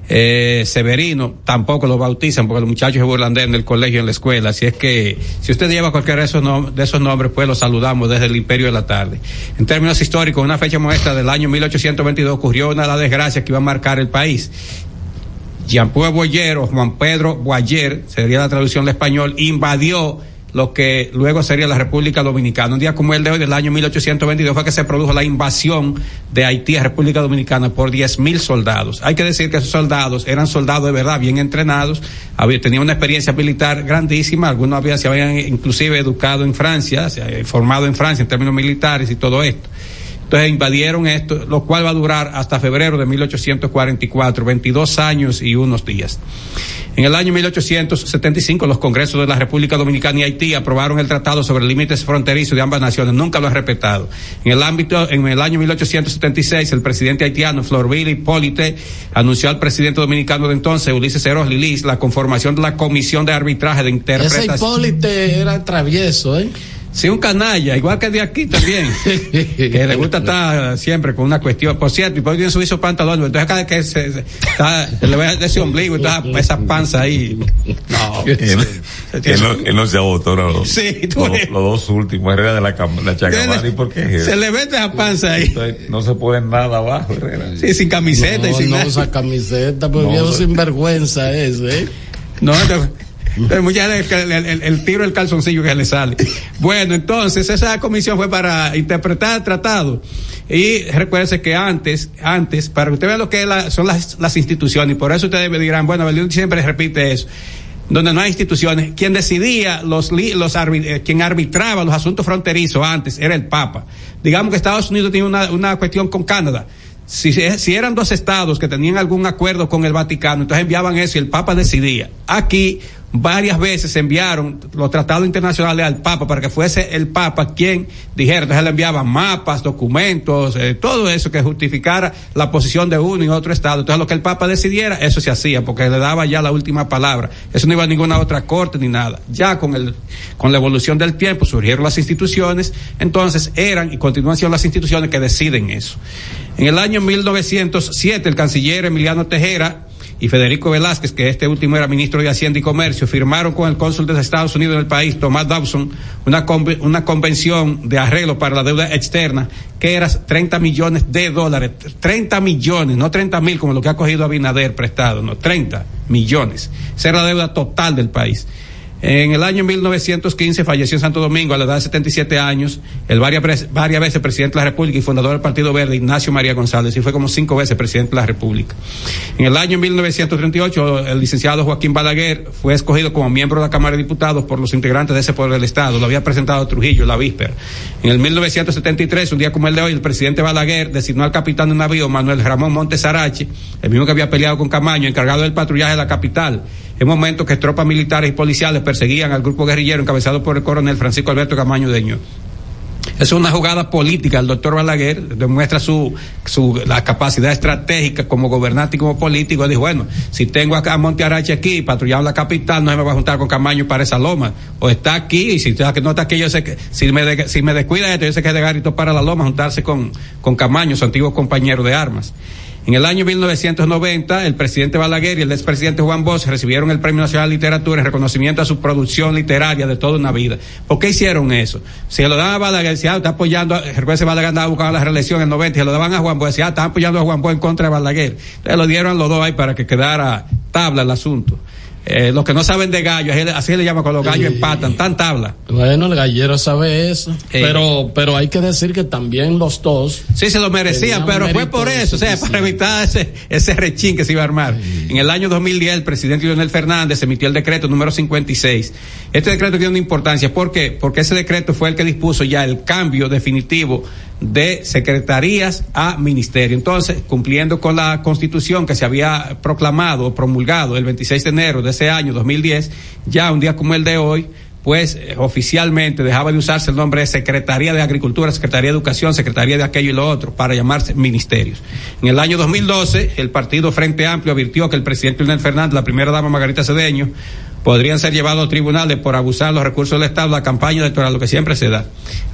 Speaker 23: Eh, Severino tampoco lo bautizan porque los muchachos se burlan de él en el colegio en la escuela. Así es que si usted lleva cualquiera de esos, de esos nombres, pues lo saludamos desde el Imperio de la Tarde. En términos históricos, una fecha muestra del año 1822 ocurrió una de las desgracias que iba a marcar el país. Jean-Paul Boyer o Juan Pedro Boyer, sería la traducción al español, invadió lo que luego sería la República Dominicana. Un día como el de hoy, del año 1822, fue que se produjo la invasión de Haití a República Dominicana por 10 mil soldados. Hay que decir que esos soldados eran soldados de verdad, bien entrenados, había, tenían una experiencia militar grandísima, algunos habían, se habían inclusive educado en Francia, se habían formado en Francia en términos militares y todo esto. Entonces invadieron esto, lo cual va a durar hasta febrero de 1844, 22 años y unos días. En el año 1875, los congresos de la República Dominicana y Haití aprobaron el tratado sobre límites fronterizos de ambas naciones. Nunca lo han respetado. En el ámbito, en el año 1876, el presidente haitiano Florville Hipólite anunció al presidente dominicano de entonces, Ulises Eros Lilis, la conformación de la comisión de arbitraje de
Speaker 24: Ese
Speaker 23: interpretación.
Speaker 24: Hipólite era travieso, ¿eh?
Speaker 23: Sí, un canalla, igual que de aquí también. que le gusta estar siempre con una cuestión. Por cierto, Hipólito tiene subido su pantalón, entonces cada vez que se, se- está- se le ve ese ombligo y toda esa panza ahí. No.
Speaker 22: Él, no, él no se los,
Speaker 23: Sí, tú
Speaker 22: los, los dos últimos, Herrera de la, cam- la Chacabana. ¿Y por qué es eso?
Speaker 23: Se le ve esa panza ahí.
Speaker 22: No se pone nada abajo, Herrera.
Speaker 23: Sí, sin camiseta y
Speaker 24: no,
Speaker 23: sin
Speaker 24: no
Speaker 23: nada.
Speaker 24: usa camiseta, pero
Speaker 22: No
Speaker 24: viejo
Speaker 22: usa-
Speaker 24: sinvergüenza ese, ¿eh?
Speaker 23: No, no, veces el, el- el- el tiro del calzoncillo que le sale. Bueno, entonces esa comisión fue para interpretar el tratado. Y recuérdense que antes, antes, para que usted vea lo que son las, instituciones, y por eso ustedes me dirán, bueno, Abelino siempre repite eso. Donde no hay instituciones, quien decidía los, los eh, quien arbitraba los asuntos fronterizos antes era el Papa. Digamos que Estados Unidos tiene una, una cuestión con Canadá. Si, si eran dos estados que tenían algún acuerdo con el Vaticano, entonces enviaban eso y el Papa decidía. Aquí varias veces enviaron los tratados internacionales al Papa para que fuese el Papa quien dijera, entonces le enviaban mapas, documentos, eh, todo eso que justificara la posición de uno y otro estado. Entonces lo que el Papa decidiera, eso se hacía, porque le daba ya la última palabra. Eso no iba a ninguna otra corte ni nada. Ya con el, con la evolución del tiempo surgieron las instituciones, entonces eran y continúan siendo las instituciones que deciden eso. En el año 1907, el canciller Emiliano Tejera y Federico Velázquez, que este último era ministro de Hacienda y Comercio, firmaron con el cónsul de Estados Unidos en el país, Tomás Dawson, una, una convención de arreglo para la deuda externa que era 30 millones de dólares. 30 millones, no 30 mil como lo que ha cogido Abinader prestado, no, 30 millones. Esa era la deuda total del país. En el año 1915 falleció en Santo Domingo a la edad de 77 años el varias, varias veces presidente de la República y fundador del Partido Verde, Ignacio María González, y fue como cinco veces presidente de la República. En el año 1938, el licenciado Joaquín Balaguer fue escogido como miembro de la Cámara de Diputados por los integrantes de ese poder del Estado. Lo había presentado Trujillo la víspera. En el 1973, un día como el de hoy, el presidente Balaguer designó al capitán de navío Manuel Ramón Montes Arache, el mismo que había peleado con Camaño, encargado del patrullaje de la capital en momentos que tropas militares y policiales perseguían al grupo guerrillero encabezado por el coronel Francisco Alberto Camaño Deño. Es una jugada política. El doctor Balaguer demuestra su, su la capacidad estratégica como gobernante y como político. Dijo, bueno, si tengo acá a Monte Arache aquí, patrullando la capital, no se me va a juntar con Camaño para esa loma. O está aquí, y si no está aquí, yo sé que, si me, de- si me descuida esto, yo sé que es de garito para la loma, juntarse con, con Camaño, su antiguo compañero de armas. En el año 1990, el presidente Balaguer y el expresidente Juan Bosch recibieron el Premio Nacional de Literatura en reconocimiento a su producción literaria de toda una vida. ¿Por qué hicieron eso? Se lo daban a Balaguer, decía, ah, está apoyando, a- recuerda Balaguer andaba buscando la reelección en el 90, y se lo daban a Juan Bosch, decía, ah, está apoyando a Juan Bosch en contra de Balaguer. Entonces lo dieron los dos ahí para que quedara tabla el asunto. Eh, los que no saben de gallo, así, así le llaman cuando los gallos empatan, tan tabla.
Speaker 24: Bueno, el gallero sabe eso. Pero, pero hay que decir que también los dos.
Speaker 23: Sí, se lo merecían, pero fue por eso, o sea, para evitar ese, ese rechín que se iba a armar. En el año 2010, el presidente Leonel Fernández emitió el decreto número 56. Este decreto tiene una importancia, ¿por qué? Porque ese decreto fue el que dispuso ya el cambio definitivo de secretarías a ministerio. Entonces, cumpliendo con la constitución que se había proclamado promulgado el 26 de enero de ese año 2010, ya un día como el de hoy, pues eh, oficialmente dejaba de usarse el nombre de Secretaría de Agricultura, Secretaría de Educación, Secretaría de aquello y lo otro, para llamarse ministerios. En el año 2012, el partido Frente Amplio advirtió que el presidente Leonel Fernández, la primera dama Margarita Cedeño, podrían ser llevados a tribunales por abusar los recursos del Estado, la campaña electoral, lo que siempre se da.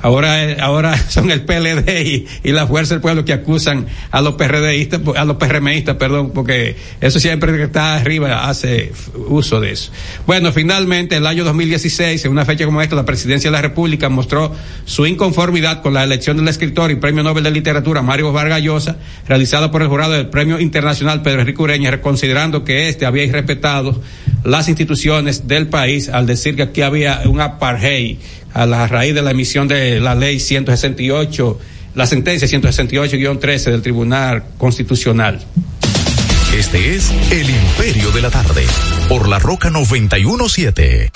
Speaker 23: Ahora, eh, ahora son el PLD y, y la Fuerza del Pueblo que acusan a los PRDistas, a los PRMistas, perdón, porque eso siempre que está arriba hace uso de eso. Bueno, finalmente, el año 2016, en una fecha como esta, la Presidencia de la República mostró su inconformidad con la elección del escritor y Premio Nobel de Literatura Mario Vargas Llosa, realizada por el jurado del Premio Internacional Pedro Enrique Ureña, considerando que este había irrespetado las instituciones del país al decir que aquí había un apartheid a la raíz de la emisión de la ley 168, la sentencia 168-13 del Tribunal Constitucional.
Speaker 26: Este es El Imperio de la Tarde, por la Roca 917.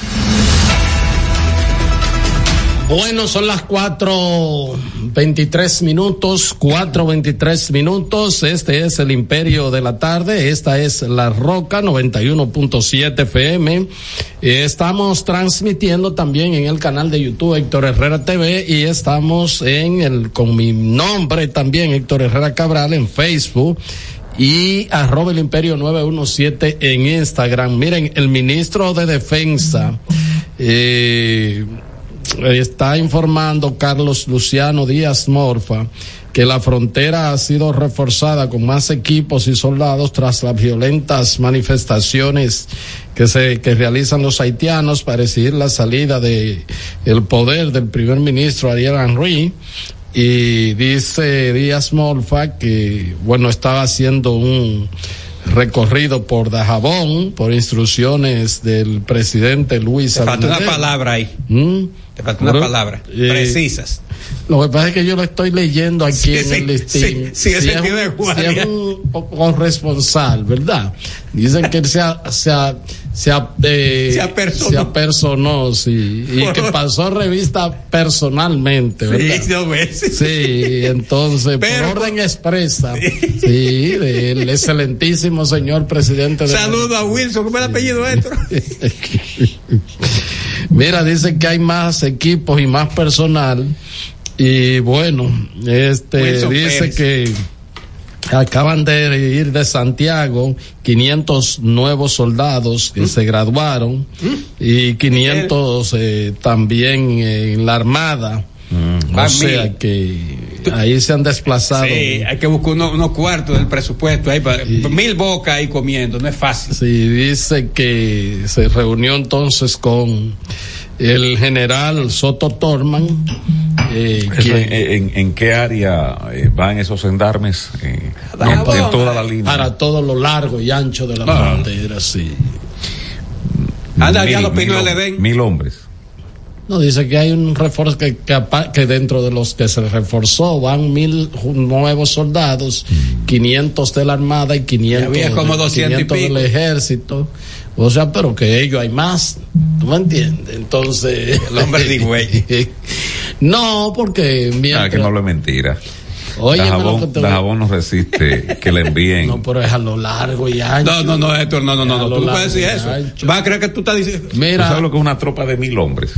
Speaker 24: Bueno, son las cuatro veintitrés minutos, cuatro veintitrés minutos. Este es el Imperio de la Tarde. Esta es La Roca 91.7 FM. Estamos transmitiendo también en el canal de YouTube Héctor Herrera TV y estamos en el, con mi nombre también Héctor Herrera Cabral en Facebook y arroba el imperio 917 en Instagram. Miren, el ministro de Defensa, eh, está informando Carlos Luciano Díaz Morfa que la frontera ha sido reforzada con más equipos y soldados tras las violentas manifestaciones que se que realizan los haitianos para exigir la salida de el poder del primer ministro Ariel Henry. Y dice Díaz Morfa que bueno estaba haciendo un recorrido por Dajabón por instrucciones del presidente Luis
Speaker 23: Te falta una palabra ahí.
Speaker 24: ¿Mm?
Speaker 23: Te falta una
Speaker 24: Bueno,
Speaker 23: palabra.
Speaker 24: eh,
Speaker 23: Precisas.
Speaker 24: Lo que pasa es que yo lo estoy leyendo aquí
Speaker 23: Sí,
Speaker 24: en
Speaker 23: sí,
Speaker 24: el listín.
Speaker 23: sí,
Speaker 24: Si es un- si es un po- corresponsal, ¿verdad? Dicen que él se, ha- se, ha- se, eh,
Speaker 23: Se apersonó.
Speaker 24: se apersonó, sí, y que pasó revista personalmente, ¿verdad?
Speaker 23: Sí, dos veces.
Speaker 24: Sí, entonces,
Speaker 23: Pero-
Speaker 24: por orden expresa, sí, del excelentísimo señor presidente de
Speaker 23: Saludo a Wilson, ¿cómo es el apellido esto?
Speaker 24: Mira, dice que hay más equipos y más personal. Y bueno, este
Speaker 23: Wilson
Speaker 24: dice
Speaker 23: Pérez.
Speaker 24: que acaban de ir de Santiago 500 nuevos soldados que se graduaron y 500 eh, también en la Armada. O
Speaker 23: Van
Speaker 24: sea que ahí se han desplazado.
Speaker 23: Sí, hay que buscar unos cuartos del presupuesto ahí para mil bocas ahí comiendo, no es fácil.
Speaker 24: Sí, dice que se reunió entonces con el general Soto Torman. Eh, quien-
Speaker 22: en, en- en qué área eh, van esos gendarmes? Eh, en, toda la línea.
Speaker 24: para todo lo largo y ancho de la
Speaker 22: Ah.
Speaker 24: frontera, sí.
Speaker 23: Anda,
Speaker 22: Mil-
Speaker 23: ya los
Speaker 22: mil
Speaker 23: Edén.
Speaker 22: Mil hombres.
Speaker 24: No, dice que hay un refuerzo que, que, que dentro de los que se reforzó van mil nuevos soldados, 500 de la Armada y 500,
Speaker 23: Y había como 200 y
Speaker 24: 500 del ejército. O sea, pero que ellos hay más. ¿Tú me entiendes? Entonces.
Speaker 23: El hombre de güey.
Speaker 24: no, porque
Speaker 22: Ah,
Speaker 24: mientras.
Speaker 22: que no lo es mentira.
Speaker 24: Oye, te-
Speaker 22: Dajabón no resiste que le envíen.
Speaker 24: No, pero es a lo largo y ancho.
Speaker 23: No, no, no, Héctor, no, no, no, no, tú no puedes decir eso.
Speaker 24: ancho.
Speaker 23: Va a creer que tú estás diciendo.
Speaker 22: ¿Tú
Speaker 24: Mira.
Speaker 22: sabes lo que es una tropa de mil hombres?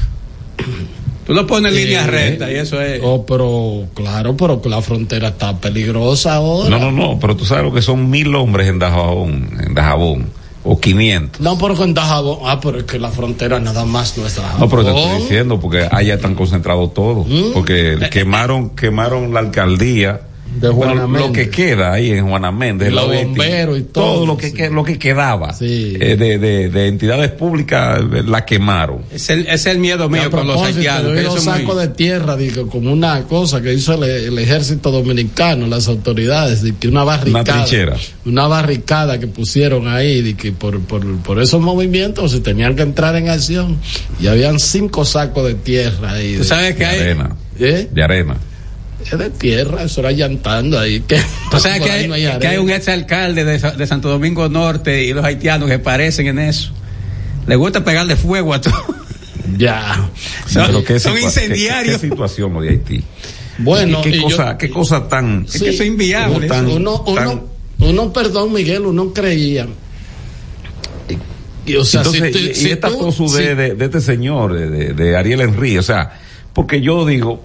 Speaker 23: Tú lo pones en línea
Speaker 24: Eh,
Speaker 23: recta y eso es.
Speaker 24: Oh, pero claro, pero que la frontera está peligrosa ahora.
Speaker 22: No, no, no, pero tú sabes lo que son mil hombres en Dajabón, en Dajabón, o 500.
Speaker 24: No, pero Dajabón. Ah, pero es que la frontera nada más no es Dajabón.
Speaker 22: No, pero te estoy diciendo porque allá están concentrados todos,
Speaker 24: Mm.
Speaker 22: porque quemaron, quemaron la alcaldía
Speaker 24: De
Speaker 22: Bueno,
Speaker 24: Juana
Speaker 22: lo
Speaker 24: Méndez.
Speaker 22: que queda ahí en Juana Méndez, la
Speaker 24: los
Speaker 22: de Haití,
Speaker 24: bomberos y todo,
Speaker 22: todo lo que,
Speaker 24: sí.
Speaker 22: que- lo que quedaba eh, de, de, de entidades públicas eh, la quemaron.
Speaker 23: Es el, es el miedo mío
Speaker 24: a
Speaker 23: con los haitianos. que muy-
Speaker 24: sacos de tierra, digo, como una cosa que hizo el, el ejército dominicano, las autoridades, de que una barricada.
Speaker 22: trinchera.
Speaker 24: Una barricada que pusieron ahí, de que por, por, por esos movimientos se tenían que entrar en acción. Y habían cinco sacos de tierra ahí.
Speaker 23: Tú
Speaker 24: de-
Speaker 23: sabes que
Speaker 22: De
Speaker 23: hay,
Speaker 22: arena.
Speaker 24: ¿Eh?
Speaker 22: De arena.
Speaker 24: Es de tierra, eso era llantando ahí. Que,
Speaker 23: sabes
Speaker 24: por
Speaker 23: que hay,
Speaker 24: no
Speaker 23: que hay un exalcalde de, de Santo Domingo Norte y los haitianos que parecen en eso. Le gusta pegarle fuego a todo.
Speaker 24: Ya.
Speaker 23: Son,
Speaker 22: qué
Speaker 23: incendiarios.
Speaker 22: ¿Qué, qué situación lo de Haití?
Speaker 24: Bueno,
Speaker 22: ¿Y qué
Speaker 24: y yo-
Speaker 22: cosa, qué cosa tan,
Speaker 23: Es que eso es inviable.
Speaker 22: tan-
Speaker 24: uno, uno,
Speaker 22: tan-
Speaker 24: uno, perdón, Miguel, uno creía. Y, o sea,
Speaker 22: Entonces,
Speaker 24: si tú-
Speaker 22: y, y
Speaker 24: si
Speaker 22: esta
Speaker 24: tú- si-
Speaker 22: de, de este señor, de, de- de Ariel Henry, o sea, porque yo digo,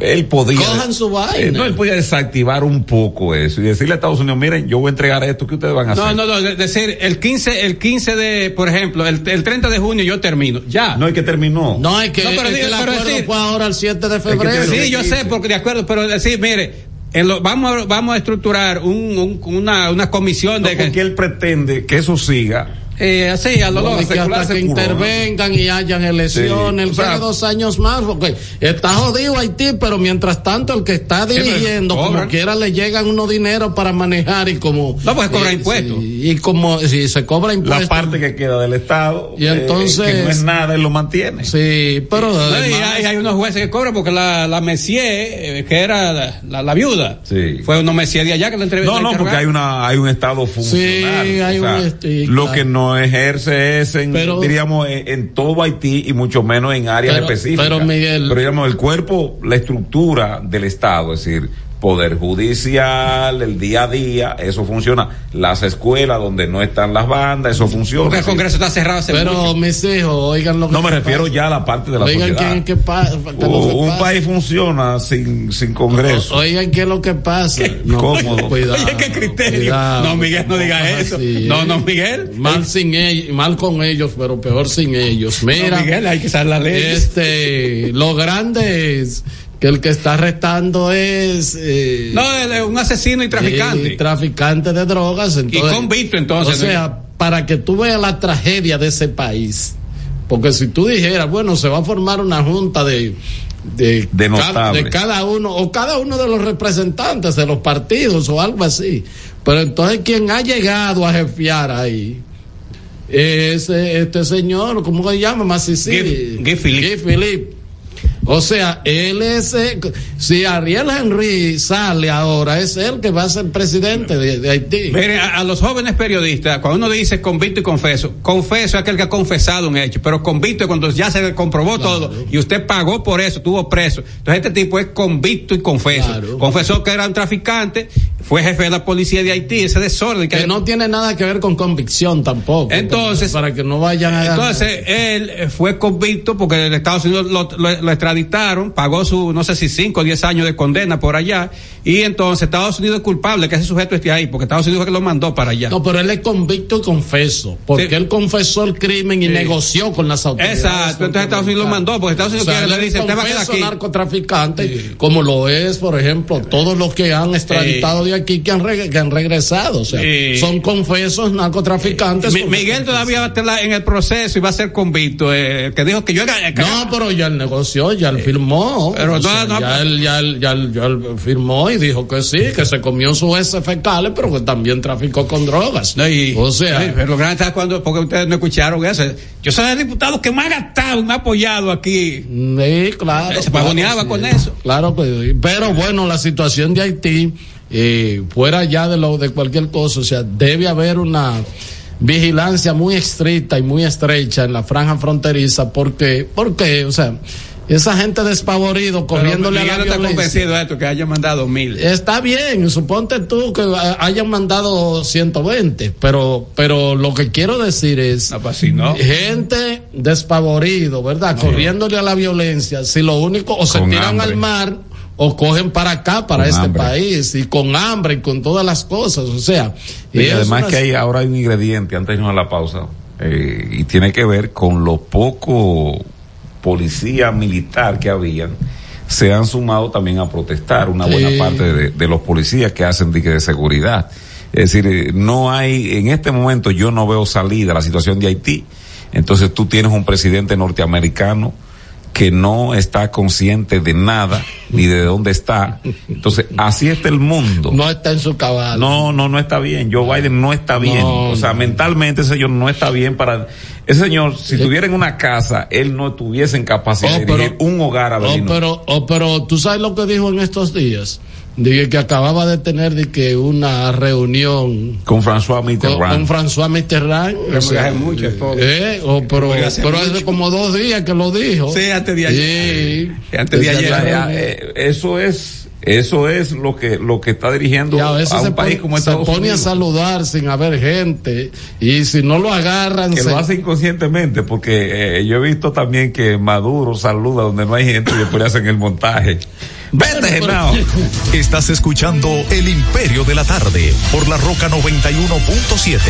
Speaker 22: él podía.
Speaker 24: Cojan su vaina.
Speaker 22: eh, no, él podía desactivar un poco eso y decirle a Estados Unidos, miren, yo voy a entregar esto que ustedes van a
Speaker 23: No,
Speaker 22: hacer.
Speaker 23: no, no, es decir, el 15, el 15 de, por ejemplo, el, el 30 de junio yo termino. Ya.
Speaker 22: No, es que terminó.
Speaker 24: No, es que,
Speaker 23: No, pero
Speaker 24: es
Speaker 23: digo-
Speaker 24: que el
Speaker 23: pero
Speaker 24: acuerdo
Speaker 23: decir-
Speaker 24: fue ahora el 7 de febrero.
Speaker 23: Sí, yo sé, porque de acuerdo, pero decir, mire, en lo- vamos, a, vamos a estructurar un, un- una, una comisión
Speaker 22: No,
Speaker 23: de que,
Speaker 22: porque él pretende que eso siga.
Speaker 23: Eh, así, a lo
Speaker 24: No, y que hasta que intervengan y hayan elecciones,
Speaker 22: Sí, o sea-
Speaker 24: dos años más, porque está jodido Haití, pero mientras tanto el que está dirigiendo, como quiera, le llegan unos dineros para manejar y como...
Speaker 23: No, porque cobra
Speaker 24: eh,
Speaker 23: impuestos.
Speaker 24: sí, y como, si se cobra impuestos...
Speaker 22: La parte que queda del Estado,
Speaker 24: Y
Speaker 22: eh,
Speaker 24: entonces-
Speaker 22: que no es nada, él lo mantiene.
Speaker 24: Sí, pero...
Speaker 23: Y hay, hay unos jueces que cobran porque la, la Messier, eh, que era la, la- la viuda,
Speaker 22: Sí.
Speaker 23: fue unos Messier de allá que la entrevistó.
Speaker 22: No, no, porque hay una hay un estado funcional.
Speaker 24: Sí, hay
Speaker 22: o sea,
Speaker 24: un este,
Speaker 22: lo
Speaker 24: claro.
Speaker 22: que no ejerce es en,
Speaker 24: Pero-
Speaker 22: diríamos, en, en todo Haití y mucho menos en áreas
Speaker 24: Pero-
Speaker 22: específicas.
Speaker 24: pero, Miguel-
Speaker 22: Pero digamos, el cuerpo, la estructura del Estado, es decir, poder judicial, el día a día, eso funciona. Las escuelas donde no están las bandas, eso funciona.
Speaker 23: Porque el Congreso está cerrado hace
Speaker 24: Pero
Speaker 23: mucho.
Speaker 24: mis hijos, oigan lo que
Speaker 22: no me
Speaker 24: pasa.
Speaker 22: refiero ya a la parte de la
Speaker 24: Oigan
Speaker 22: sociedad.
Speaker 24: quién es que pasa.
Speaker 22: O- un país funciona sin, sin Congreso.
Speaker 24: Oigan qué es lo que pasa. No,
Speaker 22: Cómodo.
Speaker 24: Cuidado.
Speaker 23: Oye, qué criterio.
Speaker 24: cuidado.
Speaker 23: no, Miguel, no digas eso. no, no, Miguel.
Speaker 24: Mal sin ellos, mal con ellos, pero peor sin ellos. Mira,
Speaker 23: No, Miguel, hay que usar la ley.
Speaker 24: este, lo grande es que el que está arrestando es eh,
Speaker 23: No, es un asesino y traficante.
Speaker 24: traficante de drogas. Entonces,
Speaker 23: convicto, entonces,
Speaker 24: O sea, para que tú veas la tragedia de ese país. Porque si tú dijeras, bueno, se va a formar una junta de de,
Speaker 22: De
Speaker 24: ca-
Speaker 22: notables.
Speaker 24: de cada uno o cada uno de los representantes de los partidos o algo así. Pero entonces quien ha llegado a jefiar ahí es eh, este señor, ¿cómo se llama? Massisi.
Speaker 23: Guy- Guy Philippe.
Speaker 24: O sea, él es, eh, si Ariel Henry sale ahora, es él que va a ser presidente de, de Haití.
Speaker 23: Miren, a, a los jóvenes periodistas, cuando uno dice convicto y confeso, confeso es aquel que ha confesado un hecho, pero convicto es cuando ya se comprobó todo y usted pagó por eso, estuvo preso. Entonces este tipo es convicto y confeso.
Speaker 24: Claro.
Speaker 23: Confesó que era un traficante, fue jefe de la policía de Haití, ese desorden que,
Speaker 24: que no tiene nada que ver con convicción tampoco.
Speaker 23: Entonces-
Speaker 24: para que no vayan a
Speaker 23: Entonces, él fue convicto porque en Estados Unidos lo, lo- lo extraditaron, pagó su, no sé si 5 o 10 años de condena por allá, y entonces Estados Unidos es culpable que ese sujeto esté ahí, porque Estados Unidos es que lo mandó para allá.
Speaker 24: No, pero él es convicto y confeso, porque
Speaker 23: Sí.
Speaker 24: él confesó el crimen y
Speaker 23: Sí.
Speaker 24: negoció con las autoridades.
Speaker 23: Exacto, entonces Estados Unidos lo mandó, porque Estados Unidos
Speaker 24: O sea,
Speaker 23: quiere,
Speaker 24: él
Speaker 23: le dice, usted va a quedar aquí.
Speaker 24: narcotraficante, como lo es, por ejemplo, todos los que han extraditado de aquí que han, reg- que han regresado. O sea, son confesos narcotraficantes.
Speaker 23: Mi- Miguel todavía va a estar en el proceso y va a ser convicto, eh, el que dijo que yo era... que-
Speaker 24: No, pero ya él negoció, ya él firmó.
Speaker 23: pero
Speaker 24: O
Speaker 23: no,
Speaker 24: sea,
Speaker 23: no,
Speaker 24: ya, él, ya, él, ya, él, ya él firmó y dijo que sí, que se comió sus heces fecales, pero que también traficó con drogas.
Speaker 23: Y-
Speaker 24: o sea,
Speaker 23: Sí, pero lo grande está cuando, porque ustedes no escucharon eso. Yo soy el diputado que más ha gastado y me ha apoyado aquí.
Speaker 24: Sí, claro.
Speaker 23: Se
Speaker 24: claro,
Speaker 23: pavoneaba
Speaker 24: sí.
Speaker 23: con eso.
Speaker 24: Claro que. Pero bueno, la situación de Haití, eh, fuera ya de lo de cualquier cosa, o sea, debe haber una vigilancia muy estricta y muy estrecha en la franja fronteriza, porque, porque, o sea, esa gente despavorido corriéndole a
Speaker 23: no
Speaker 24: la
Speaker 23: está
Speaker 24: violencia.
Speaker 23: convencido de esto, que haya mandado mil.
Speaker 24: Está bien, suponte tú que ha- hayan mandado 120, pero, pero lo que quiero decir es
Speaker 23: No, pues no.
Speaker 24: gente despavorido, ¿verdad? Corriéndole a la violencia, si lo único, o se
Speaker 22: Con
Speaker 24: tiran
Speaker 22: hambre.
Speaker 24: al mar, o cogen para acá, para
Speaker 22: Con
Speaker 24: este
Speaker 22: hambre.
Speaker 24: país, y con hambre y con todas las cosas, o sea.
Speaker 22: Y además
Speaker 24: una-
Speaker 22: que hay, ahora hay un ingrediente, antes de irnos a la pausa, eh, y tiene que ver con lo poco policía militar que habían se han sumado también a protestar, una
Speaker 24: Sí.
Speaker 22: buena parte de, de los policías que hacen dique de seguridad. Es decir, eh, no hay, en este momento yo no veo salida a la situación de Haití. Entonces tú tienes un presidente norteamericano que no está consciente de nada ni de dónde está. Entonces, así está el mundo.
Speaker 24: No está en su cabal.
Speaker 22: No, no, no está bien. Joe Biden no está bien.
Speaker 24: No,
Speaker 22: o sea,
Speaker 24: no.
Speaker 22: mentalmente ese señor no está bien para... Ese señor, si tuviera en una casa, él no tuviese en capacidad
Speaker 24: Oh,
Speaker 22: de dirigir un hogar a
Speaker 24: Oh, pero, oh, pero tú sabes lo que dijo en estos días. Dije que acababa de tener de que una reunión
Speaker 22: con François Mitterrand.
Speaker 24: con François Mitterrand.
Speaker 23: Pero murió hace mucho, es poco.
Speaker 24: Eh, oh, pero pero
Speaker 23: mucho.
Speaker 24: hace como dos días que lo dijo.
Speaker 23: Sí, antes de ayer.
Speaker 24: Sí.
Speaker 23: Antes de ayer.
Speaker 24: la
Speaker 22: eh, eso es, eso es lo que, lo que está dirigiendo
Speaker 24: Y a veces
Speaker 22: a un
Speaker 24: se,
Speaker 22: país
Speaker 24: pone,
Speaker 22: como
Speaker 24: se
Speaker 22: Estados
Speaker 24: pone
Speaker 22: Unidos.
Speaker 24: a saludar sin haber gente. Y si no lo agarran,
Speaker 22: que
Speaker 24: se-
Speaker 22: lo hace inconscientemente, porque eh, yo he visto también que Maduro saluda donde no hay gente y después le hacen el montaje. Vete, Genao.
Speaker 26: Estás escuchando El Imperio de la Tarde por la Roca 91.7.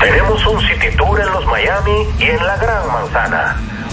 Speaker 27: Tenemos un city tour en los Miami y en la Gran Manzana.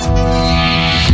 Speaker 28: Yeah.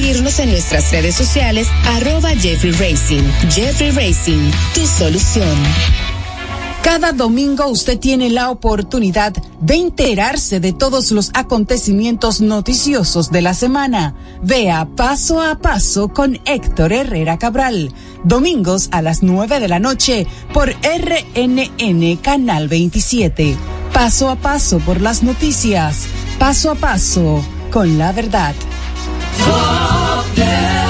Speaker 29: seguirnos en nuestras redes sociales, arroba Jeffrey Racing. Jeffrey Racing, tu solución.
Speaker 30: Cada domingo usted tiene la oportunidad de enterarse de todos los acontecimientos noticiosos de la semana. Vea paso a paso con Héctor Herrera Cabral. Domingos a las 9 de la noche por RNN Canal 27. Paso a paso por las noticias. Paso a paso con la verdad. Top Dad.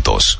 Speaker 31: juntos.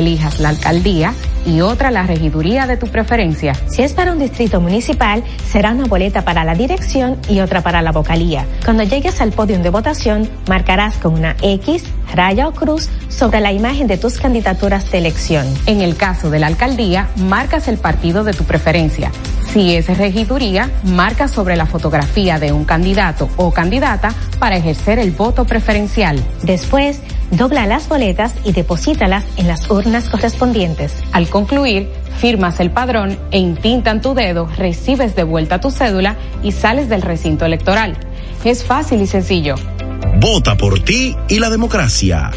Speaker 32: elijas la alcaldía y otra la regiduría de tu preferencia.
Speaker 33: Si es para un distrito municipal, será una boleta para la dirección y otra para la vocalía. Cuando llegues al podio de votación, marcarás con una X, raya o cruz sobre la imagen de tus candidaturas de elección.
Speaker 32: En el caso de la alcaldía, marcas el partido de tu preferencia. Si es regiduría, marca sobre la fotografía de un candidato o candidata para ejercer el voto preferencial.
Speaker 33: Después, dobla las boletas y deposítalas en las urnas correspondientes.
Speaker 32: Al concluir, firmas el padrón e intintan tu dedo, recibes de vuelta tu cédula y sales del recinto electoral. Es fácil y sencillo.
Speaker 34: Vota por ti y la democracia.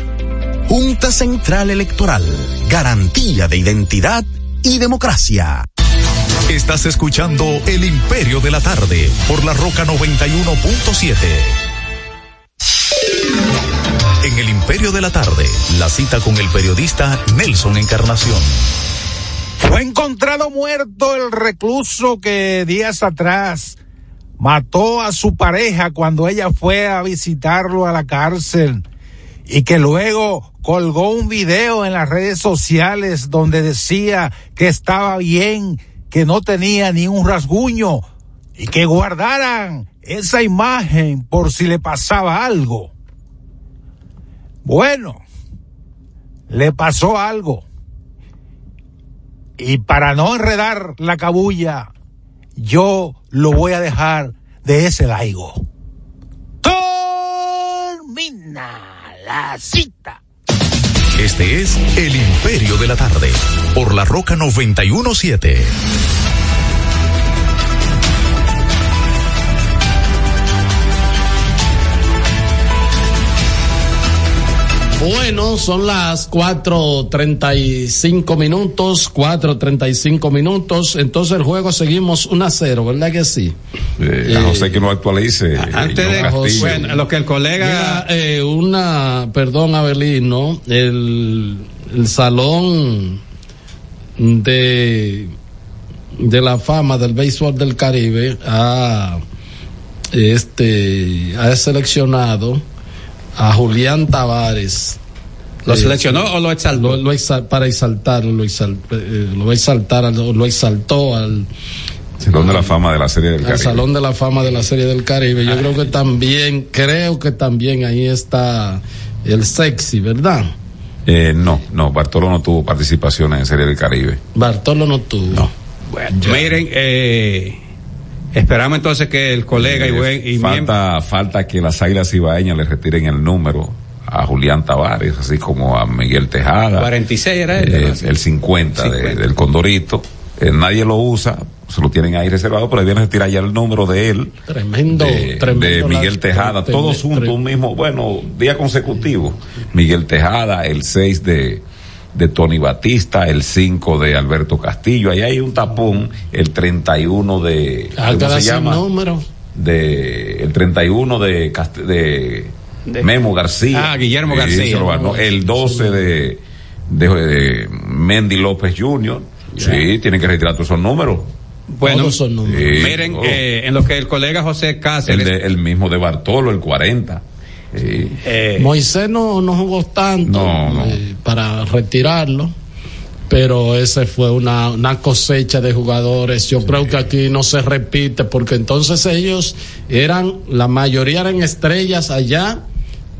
Speaker 34: Junta Central Electoral. Garantía de identidad y democracia.
Speaker 26: Estás escuchando El Imperio de la Tarde por la Roca 91.7. En El Imperio de la Tarde, la cita con el periodista Nelson Encarnación.
Speaker 35: Fue encontrado muerto el recluso que días atrás mató a su pareja cuando ella fue a visitarlo a la cárcel y que luego colgó un video en las redes sociales donde decía que estaba bien, que no tenía ni un rasguño y que guardaran esa imagen por si le pasaba algo. Bueno, le pasó algo. Y para no enredar la cabulla, yo lo voy a dejar de ese laigo. Termina la cita.
Speaker 26: Este es El Imperio de la Tarde por la Roca 91.7.
Speaker 24: Bueno, son las 4.35 minutos, 4.35 minutos, entonces el juego seguimos 1 a 0, ¿verdad que sí?
Speaker 22: Eh, a no ser que no actualice.
Speaker 23: Antes de bueno, lo que el colega.
Speaker 24: Mira, eh, una, perdón, Abelino, el, el salón de, de la fama del béisbol del Caribe ha, este, ha seleccionado a Julián Tavares.
Speaker 23: ¿Lo seleccionó o lo exaltó?
Speaker 24: Lo, lo exal- para exaltar, lo, exal- eh, lo exaltar, lo, lo exaltó al,
Speaker 22: Salón de la fama de la serie del Caribe.
Speaker 24: Salón de la Fama de la Serie del Caribe. Yo creo que también, creo que también ahí está el sexy, ¿verdad?
Speaker 22: Eh, no, no, Bartolo no tuvo participación en serie del Caribe.
Speaker 24: Bartolo no tuvo.
Speaker 23: Bueno, miren, eh, esperamos entonces que el colega y, buen, y miembro-
Speaker 22: falta, falta que las águilas ibaeñas le retiren el número a Julián Tavares, así como a Miguel Tejada.
Speaker 23: 46 era él.
Speaker 22: Eh, el 50, de- del Condorito. Eh, nadie lo usa, se lo tienen ahí reservado, pero debían retirar ya el número de él.
Speaker 24: Tremendo,
Speaker 22: de,
Speaker 24: tremendo
Speaker 22: de Miguel
Speaker 24: la-
Speaker 22: Tejada, todos juntos, un mismo, bueno, día consecutivo. Miguel Tejada, el 6 de, de Tony Batista, el 5 de Alberto Castillo, ahí hay un tapón, el 31 de,
Speaker 24: Ah,
Speaker 22: ¿cómo se llama?
Speaker 24: número.
Speaker 22: De, el 31 de, Cast- de, Memo García.
Speaker 23: Ah, Guillermo García.
Speaker 22: ganó. El 12 de, de, de Mendy López Jr. Sí, tienen que retirar todos esos números.
Speaker 23: Bueno,
Speaker 24: Todos son números.
Speaker 22: Sí,
Speaker 23: miren,
Speaker 22: todo.
Speaker 23: eh, en lo que el colega José
Speaker 22: el,
Speaker 23: Cáceres.
Speaker 22: de- el mismo de Bartolo, el 40.
Speaker 23: Eh,
Speaker 24: Moisés no, no jugó tanto
Speaker 22: No, no.
Speaker 24: eh, para retirarlo, pero ese fue una, una cosecha de jugadores. Yo creo que aquí no se repite porque entonces ellos eran, la mayoría eran estrellas allá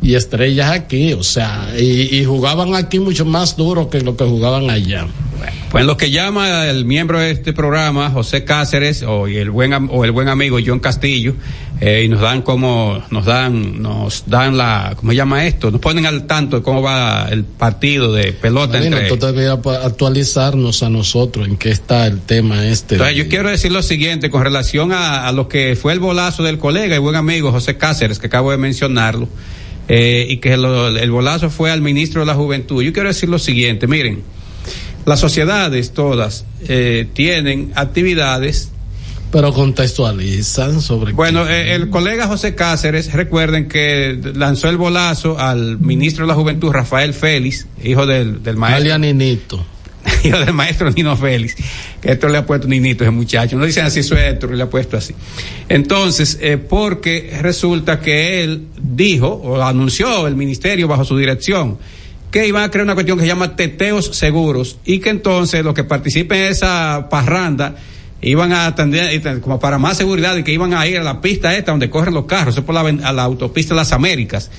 Speaker 24: y estrellas aquí, o sea, y, y jugaban aquí mucho más duro que lo que jugaban allá.
Speaker 23: Pues lo que llama el miembro de este programa, José Cáceres, o el buen o el buen amigo John Castillo, eh, y nos dan como, nos dan, nos dan la, ¿cómo se llama esto? Nos ponen al tanto de cómo va el partido de pelota
Speaker 24: Marino,
Speaker 23: entre.
Speaker 24: pa- actualizarnos a nosotros en qué está el tema este.
Speaker 23: Entonces yo quiero decir lo siguiente con relación a, a lo que fue el bolazo del colega y buen amigo José Cáceres, que acabo de mencionarlo, eh, y que lo- el bolazo fue al ministro de la Juventud. Yo quiero decir lo siguiente, miren, las sociedades todas eh, tienen actividades
Speaker 24: pero contextualizan sobre
Speaker 23: Bueno, eh, el colega José Cáceres, recuerden que lanzó el bolazo al ministro de la Juventud, Rafael Félix, hijo del, del maestro.
Speaker 24: Ninito.
Speaker 23: hijo del maestro Nino Félix, que esto le ha puesto Ninito ese muchacho. No dicen así su Héctor, le ha puesto así. Entonces, eh, porque resulta que él dijo, o anunció el ministerio bajo su dirección, que iban a crear una cuestión que se llama teteos seguros y que entonces los que participen en esa parranda iban a atender como para más seguridad y que iban a ir a la pista esta donde corren los carros, eso es por la, a la autopista de las Américas.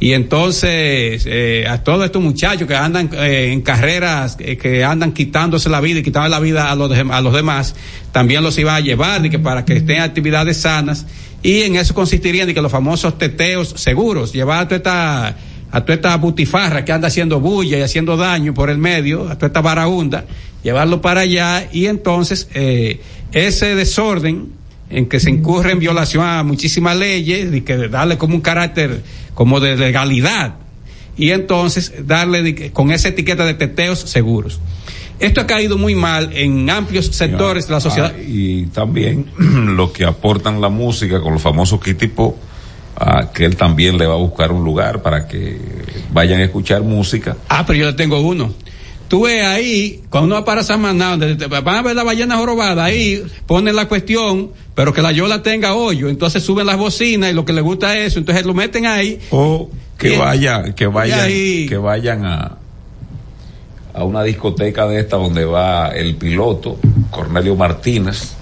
Speaker 23: Y entonces eh, a todos estos muchachos que andan eh, en carreras, eh, que andan quitándose la vida y quitando la vida a los, a los demás, también los iban a llevar y que para que estén actividades sanas. Y en eso consistirían de que los famosos teteos seguros, llevar a toda esta, a toda esta butifarra que anda haciendo bulla y haciendo daño por el medio, a toda esta varaunda, llevarlo para allá y entonces eh, ese desorden en que se incurre en violación a muchísimas leyes y que darle como un carácter como de legalidad y entonces darle con esa etiqueta de teteos seguros. Esto ha caído muy mal en amplios sectores de la sociedad.
Speaker 22: Ah, y también lo que aportan la música con los famosos Kitty Pop, ah, que él también le va a buscar un lugar para que vayan a escuchar música.
Speaker 23: Ah, pero yo le tengo uno. Tú ves ahí, cuando uno va para Samaná, donde te- van a ver la ballena jorobada, ahí ponen la cuestión, pero que la yola tenga hoyo, entonces suben las bocinas y lo que le gusta es eso, entonces lo meten ahí.
Speaker 22: O que
Speaker 23: Y-
Speaker 22: vayan, que vayan, que vayan a a una discoteca de esta donde va el piloto Cornelio Martínez,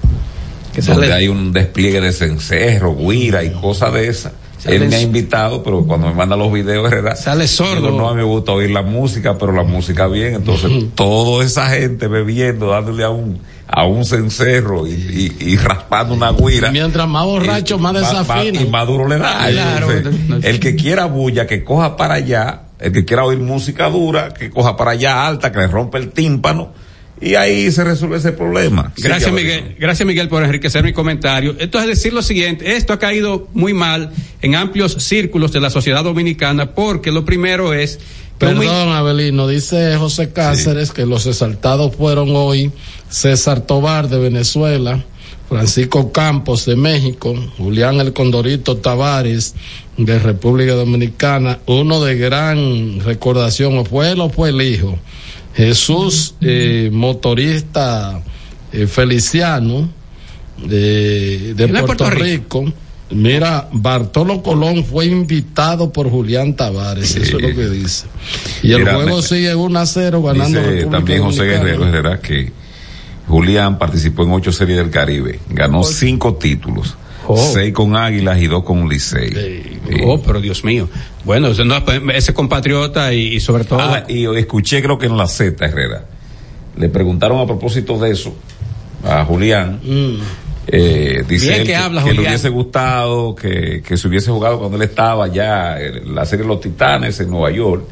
Speaker 23: Que
Speaker 22: donde
Speaker 23: sale-
Speaker 22: hay un despliegue de cencerro, guira y cosas de esas. Él me ha invitado, pero cuando me manda los videos, ¿verdad?
Speaker 23: Sale sordo.
Speaker 22: Digo, no, a mí me gusta oír la música, pero la música bien. Entonces, toda esa gente bebiendo, dándole a un, a un cencerro y, y- y raspando una guira.
Speaker 24: Mientras más borracho, más
Speaker 22: Va- va-
Speaker 24: desafina.
Speaker 22: y más duro le da.
Speaker 24: Claro.
Speaker 22: Entonces, el que quiera bulla, que coja para allá. El que quiera oír música dura, que coja para allá alta, que le rompe el tímpano. Y ahí se resuelve ese problema. Sí,
Speaker 23: Gracias Miguel, gracias Miguel por enriquecer mi comentario. Entonces decir lo siguiente, esto ha caído muy mal en amplios círculos de la sociedad dominicana porque lo primero es
Speaker 24: Perdón, Abelino, dice José Cáceres que los exaltados fueron hoy César Tobar de Venezuela, Francisco Campos de México, Julián El Condorito Tavares de República Dominicana, uno de gran recordación, o fue él o fue el hijo, Jesús, eh, motorista eh, Feliciano de, de
Speaker 23: ¿Es de
Speaker 24: Puerto,
Speaker 23: Puerto
Speaker 24: Rico. Mira, Bartolo Colón fue invitado por Julián Tavares, eso es lo que dice. Y el juego
Speaker 22: me-
Speaker 24: sigue 1 a 0 ganando
Speaker 22: Dice
Speaker 24: República
Speaker 22: también José
Speaker 24: Dominicana.
Speaker 22: Guerrero Herrera que Julián participó en ocho series del Caribe, ganó cinco títulos,
Speaker 23: Oh.
Speaker 22: seis con Águilas y dos con Licey. Sí.
Speaker 23: Oh, pero Dios mío. Bueno, ese, no, pues, ese compatriota y, y sobre todo
Speaker 22: Ah, y escuché creo que en la Z Herrera le preguntaron a propósito de eso a Julián. Eh, dice
Speaker 23: Bien
Speaker 22: él
Speaker 23: que
Speaker 22: que,
Speaker 23: habla,
Speaker 22: que le
Speaker 23: Julián.
Speaker 22: hubiese gustado que, que se hubiese jugado cuando él estaba ya en la serie Los Titanes en Nueva York.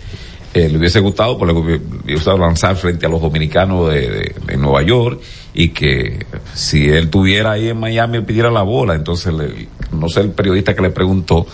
Speaker 22: Eh, le hubiese gustado porque le hubiese gustado lanzar frente a los dominicanos de, Nueva York y que si él tuviera ahí en Miami pidiera la bola. Entonces, le- no sé el periodista que le preguntó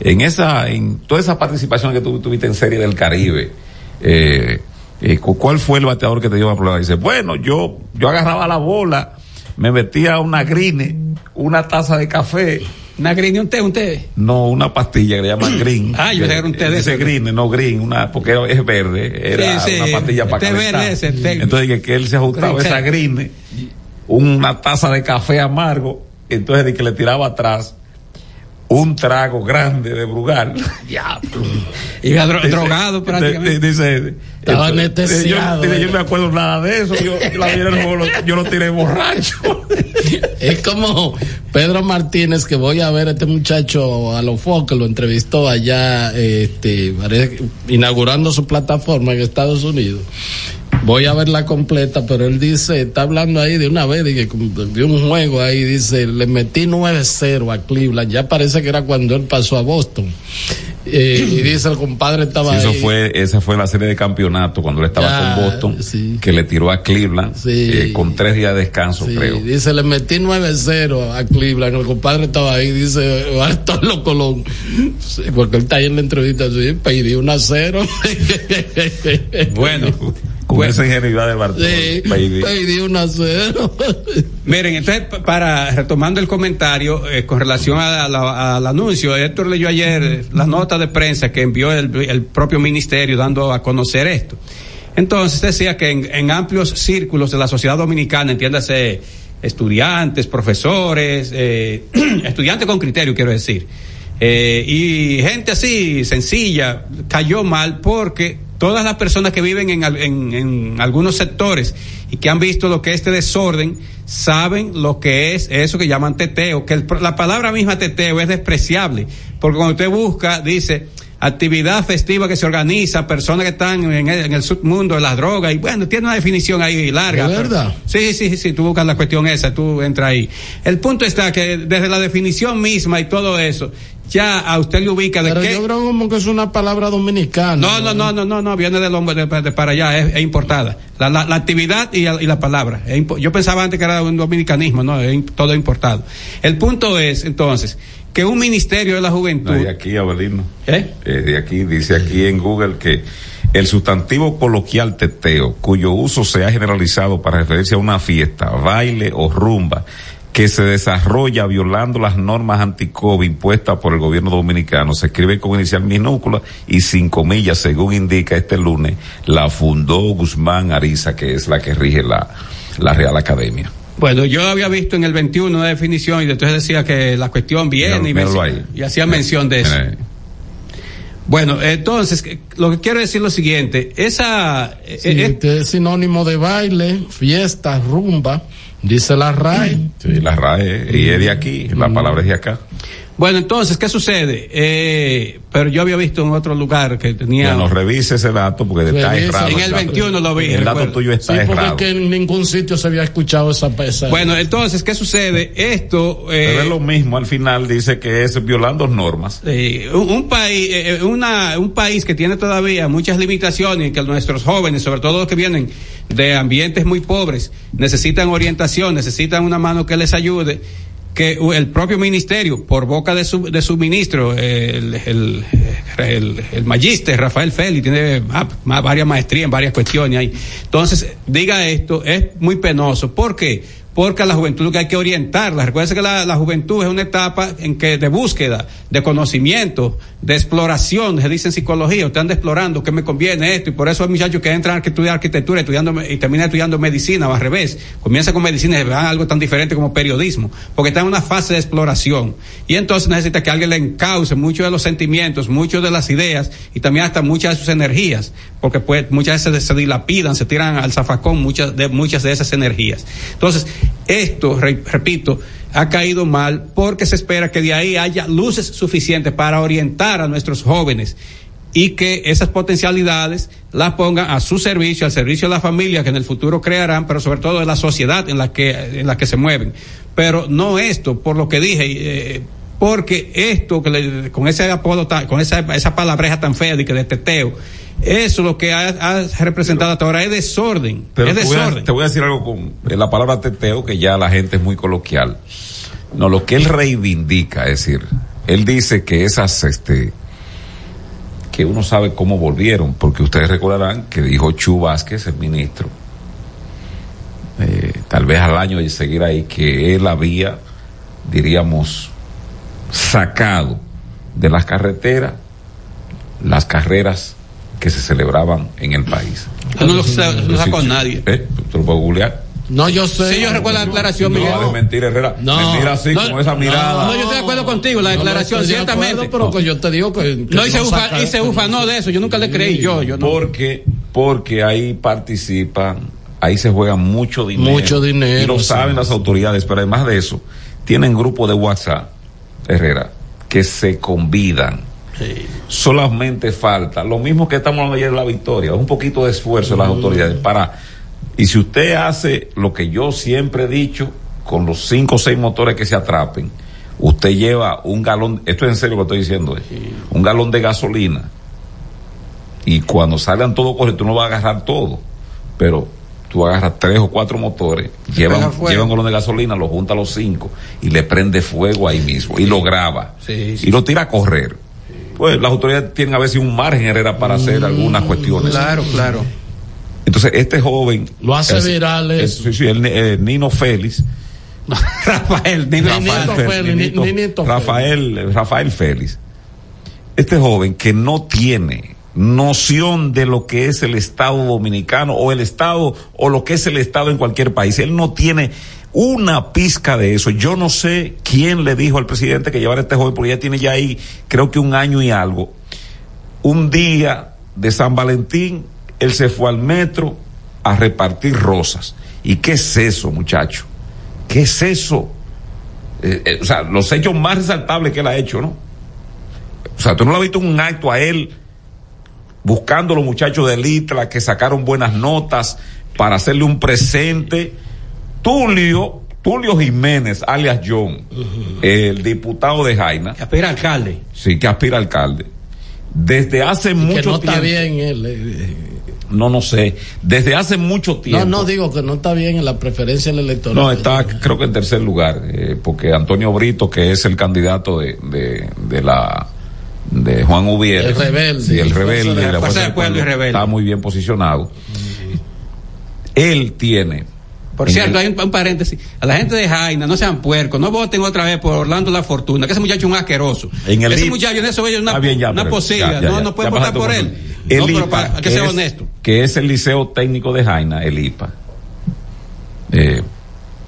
Speaker 22: en esa, en toda esa participación que tuviste en Serie del Caribe, eh, eh, cu- ¿cuál fue el bateador que te dio la problema? Dice, bueno, yo, yo agarraba la bola, me metía una green, una taza de café.
Speaker 23: Una green, un té, un té.
Speaker 22: No, una pastilla que le llaman green.
Speaker 23: Ah, yo pensé que era un té de
Speaker 22: Dice
Speaker 23: eso.
Speaker 22: green, no green, una, porque es verde, era
Speaker 23: Sí, sí,
Speaker 22: una pastilla para
Speaker 23: té verde ese, té.
Speaker 22: Entonces que, que él se ajustaba
Speaker 23: Green
Speaker 22: esa green, una taza de café amargo, entonces de que le tiraba atrás un trago grande de Brugal.
Speaker 23: Iba dro-
Speaker 22: Dice-
Speaker 23: drogado prácticamente.
Speaker 22: di- Dice,
Speaker 24: Estaba anestesiado,
Speaker 22: Yo, yo no me acuerdo nada de eso. Yo, yo la vi en el juego, lo- yo lo tiré borracho.
Speaker 24: Es como Pedro Martínez que voy a ver a este muchacho a lo que lo entrevistó allá, este, inaugurando su plataforma en Estados Unidos. Voy a verla completa, pero él dice, está hablando ahí de una vez, de, de un juego ahí, dice, le metí 9-0 a Cleveland, ya parece que era cuando él pasó a Boston. Eh, y dice, el compadre estaba
Speaker 22: Sí, eso
Speaker 24: ahí.
Speaker 22: fue, esa fue la serie de campeonato cuando él estaba
Speaker 24: Ya,
Speaker 22: con Boston, que le tiró a Cleveland eh, con tres días de descanso, creo.
Speaker 24: dice, le metí 9-0 a Cleveland. El compadre estaba ahí, dice Bartolo Colón. Porque él está ahí en la entrevista, sí, pedí 1 a 0.
Speaker 23: Bueno.
Speaker 22: Con esa ingenuidad de Bartolo.
Speaker 24: Sí,
Speaker 22: baby.
Speaker 24: pedí 1 a 0.
Speaker 23: Miren, entonces, pa- para retomando el comentario eh, con relación a al anuncio, Héctor leyó ayer eh, la nota de prensa que envió el, el propio ministerio dando a conocer esto. Entonces decía que en, en amplios círculos de la sociedad dominicana, entiéndase estudiantes, profesores, eh, estudiantes con criterio, quiero decir, eh, y gente así, sencilla, cayó mal porque todas las personas que viven en, en- en algunos sectores y que han visto lo que es este desorden, saben lo que es eso que llaman teteo, que el- la palabra misma teteo es despreciable, porque cuando usted busca, dice, actividad festiva que se organiza, personas que están en el, en el submundo de las drogas, y bueno, tiene una definición ahí larga.
Speaker 24: ¿De
Speaker 23: pero-
Speaker 24: verdad?
Speaker 23: Sí, sí, sí, sí, tú buscas la cuestión esa, tú entras ahí. El punto está que desde la definición misma y todo eso, ya a usted le ubica de
Speaker 24: Pero
Speaker 23: qué...
Speaker 24: yo creo como que es una palabra dominicana.
Speaker 23: No, no, no, no, no, no, viene del hombre de, de para allá, es, es importada. La, la, la actividad y, la- y la palabra. Yo pensaba antes que era un dominicanismo, no, es todo importado. El punto es, entonces, que un ministerio de la juventud.
Speaker 22: No, de aquí, Abelino.
Speaker 23: ¿Eh?
Speaker 22: Eh, de aquí, dice aquí en Google que el sustantivo coloquial teteo, cuyo uso se ha generalizado para referirse a una fiesta, baile o rumba que se desarrolla violando las normas anti-COVID impuestas por el gobierno dominicano, se escribe con inicial minúscula y sin comillas, según indica este lunes, la fundó Guzmán Ariza, que es la que rige la, la Real Academia.
Speaker 23: Bueno, yo había visto en el 21 una definición y entonces decía que la cuestión viene y,
Speaker 22: Míralo
Speaker 23: mencio-
Speaker 22: ahí.
Speaker 23: y hacía mención de eso.
Speaker 22: Eh,
Speaker 23: Bueno, entonces, lo que quiero decir es lo siguiente, esa... eh,
Speaker 24: Sí,
Speaker 23: eh,
Speaker 24: este es sinónimo de baile, fiesta, rumba, dice la RAE.
Speaker 22: Sí, la RAE, y es de aquí, la palabra es de acá.
Speaker 23: Bueno, entonces, ¿qué sucede? Eh, pero yo había visto en otro lugar que tenía...
Speaker 22: Que nos revise ese dato porque está
Speaker 24: Revise.
Speaker 22: errado.
Speaker 23: En el
Speaker 22: dato.
Speaker 23: 21 lo vi,
Speaker 22: El dato tuyo está
Speaker 24: Sí, porque es que en ningún sitio se había escuchado esa esa-
Speaker 23: Bueno, entonces, ¿qué sucede? Esto... eh,
Speaker 22: Pero es lo mismo, al final dice que es violando normas.
Speaker 23: Eh, un, un país, eh, una, un país que tiene todavía muchas limitaciones y que nuestros jóvenes, sobre todo los que vienen de ambientes muy pobres, necesitan orientación, necesitan una mano que les ayude, que el propio ministerio, por boca de su, de su ministro, el, el, el, el magíster Rafael Félix, tiene ah, varias maestrías en varias cuestiones ahí. Entonces, diga esto, es muy penoso. ¿Por qué? Porque a la juventud que hay que orientarla. Recuerden que la, la juventud es una etapa en que de búsqueda, de conocimiento, de exploración, se dice en psicología, anda explorando qué me conviene esto, y por eso hay muchachos que entran a estudiar arquitectura estudiando, y terminan estudiando medicina, o al revés. Comienza con medicina y ve algo tan diferente como periodismo, porque está en una fase de exploración. Y entonces necesita que alguien le encauce muchos de los sentimientos, muchas de las ideas, y también hasta muchas de sus energías, porque pues muchas veces se dilapidan, se tiran al zafacón muchas de, muchas de esas energías. Entonces, esto, re- repito, ha caído mal porque se espera que de ahí haya luces suficientes para orientar a nuestros jóvenes y que esas potencialidades las pongan a su servicio, al servicio de la familia que en el futuro crearán, pero sobre todo de la sociedad en la que, en la que se mueven. Pero no esto, por lo que dije, eh, porque esto, que con ese apodo, con esa, esa palabreja tan fea de que de teteo, eso lo que ha, ha representado hasta ahora es desorden.
Speaker 22: Pero
Speaker 23: es
Speaker 22: te voy, a,
Speaker 23: desorden.
Speaker 22: te voy a decir algo con eh, la palabra teteo, que ya la gente es muy coloquial. No, lo que él reivindica, es decir, él dice que esas, este, que uno sabe cómo volvieron, porque ustedes recordarán que dijo Chu Vázquez, el ministro, eh, tal vez al año de seguir ahí, que él había, diríamos, sacado de las carreteras las carreras que se celebraban en el país.
Speaker 23: No lo, sa- lo sacó nadie.
Speaker 22: ¿Eh? ¿Tú lo puedes googlear?
Speaker 24: No, yo sé.
Speaker 23: Sí, yo recuerdo la declaración, Miguel.
Speaker 22: No, de mentira, Herrera.
Speaker 24: No.
Speaker 22: mentira así,
Speaker 23: No,
Speaker 22: con esa mirada.
Speaker 23: No, yo estoy de acuerdo contigo, la
Speaker 24: No, no
Speaker 23: declaración,
Speaker 24: estoy de
Speaker 23: ciertamente.
Speaker 24: acuerdo, pero que yo te digo que. que
Speaker 23: no, y se,
Speaker 24: no
Speaker 23: ufa, y se ufanó de eso, yo nunca le creí, yo, yo no.
Speaker 22: Porque, porque ahí participan, ahí se juega mucho dinero.
Speaker 24: Mucho dinero,
Speaker 22: Y lo
Speaker 24: sí.
Speaker 22: saben las autoridades, pero además de eso, tienen grupos de WhatsApp, Herrera, que se convidan. Solamente falta, lo mismo que estamos hablando ayer de la victoria, un poquito de esfuerzo de las autoridades para, y si usted hace lo que yo siempre he dicho, con los cinco o seis motores que se atrapen, usted lleva un galón, esto es en serio lo que estoy diciendo, eh, un galón de gasolina, y cuando salgan todos corriendo, tú no vas a agarrar todo, pero tú agarras tres o cuatro motores, llevan, llevan un galón de gasolina, lo junta a los cinco y le prende fuego ahí mismo y lo graba
Speaker 23: Sí, sí.
Speaker 22: y lo tira a correr. Pues las autoridades tienen a veces un margen Herrera para hacer algunas cuestiones.
Speaker 23: Claro, claro.
Speaker 22: Entonces, este joven.
Speaker 24: Lo hace
Speaker 22: es-
Speaker 24: viral
Speaker 22: es-
Speaker 24: eso.
Speaker 22: sí, sí, el, eh, Nino Félix.
Speaker 23: Rafael.
Speaker 24: Ninito
Speaker 22: Rafael,
Speaker 24: Félix,
Speaker 22: Ninito-
Speaker 24: Ninito Félix.
Speaker 22: Rafael, Rafael Félix. Este joven que no tiene noción de lo que es el Estado dominicano o el Estado o lo que es el Estado en cualquier país. Él no tiene una pizca de eso. Yo no sé quién le dijo al presidente que llevara a este joven, porque ya tiene ya ahí creo que un año y algo. Un día de San Valentín, él se fue al metro a repartir rosas. ¿Y qué es eso, muchacho? ¿Qué es eso? Eh, eh, o sea, los hechos más resaltables que él ha hecho, ¿no? O sea, tú no lo has visto un acto a él buscando a los muchachos de Litra que sacaron buenas notas para hacerle un presente. Tulio, Tulio Jiménez, alias John, el diputado de Jaina. Que
Speaker 23: aspira alcalde.
Speaker 22: Sí, que aspira alcalde. Desde hace mucho
Speaker 24: que no
Speaker 22: tiempo.
Speaker 24: está bien él. eh,
Speaker 22: No, no sé. Desde hace mucho tiempo.
Speaker 24: No, no digo que no está bien en la preferencia del electoral.
Speaker 22: No, está creo que en tercer lugar, eh, porque Antonio Brito, que es el candidato de, de, de la de Juan Ubiere,
Speaker 24: El rebelde.
Speaker 22: sí, el rebelde, la
Speaker 23: Fuerza
Speaker 22: Fuerza
Speaker 23: Pueblo y
Speaker 22: Pueblo,
Speaker 23: Rebelde.
Speaker 22: está muy bien posicionado. Él tiene.
Speaker 23: Por cierto, hay un, un paréntesis. A la gente de Jaina, no sean puercos, no voten otra vez por Orlando La Fortuna, que ese muchacho es un asqueroso.
Speaker 22: En el
Speaker 23: ese muchacho en eso es una,
Speaker 22: bien, ya,
Speaker 23: una posilla.
Speaker 22: ya, ya,
Speaker 23: no, no pueden votar por él.
Speaker 22: El
Speaker 23: no, pero
Speaker 22: IPA,
Speaker 23: para, que
Speaker 22: es-
Speaker 23: honesto.
Speaker 22: Que es el Liceo Técnico de Jaina, el IPA. Eh,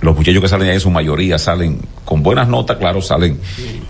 Speaker 22: los muchachos que salen ahí, su mayoría salen con buenas notas, claro, salen.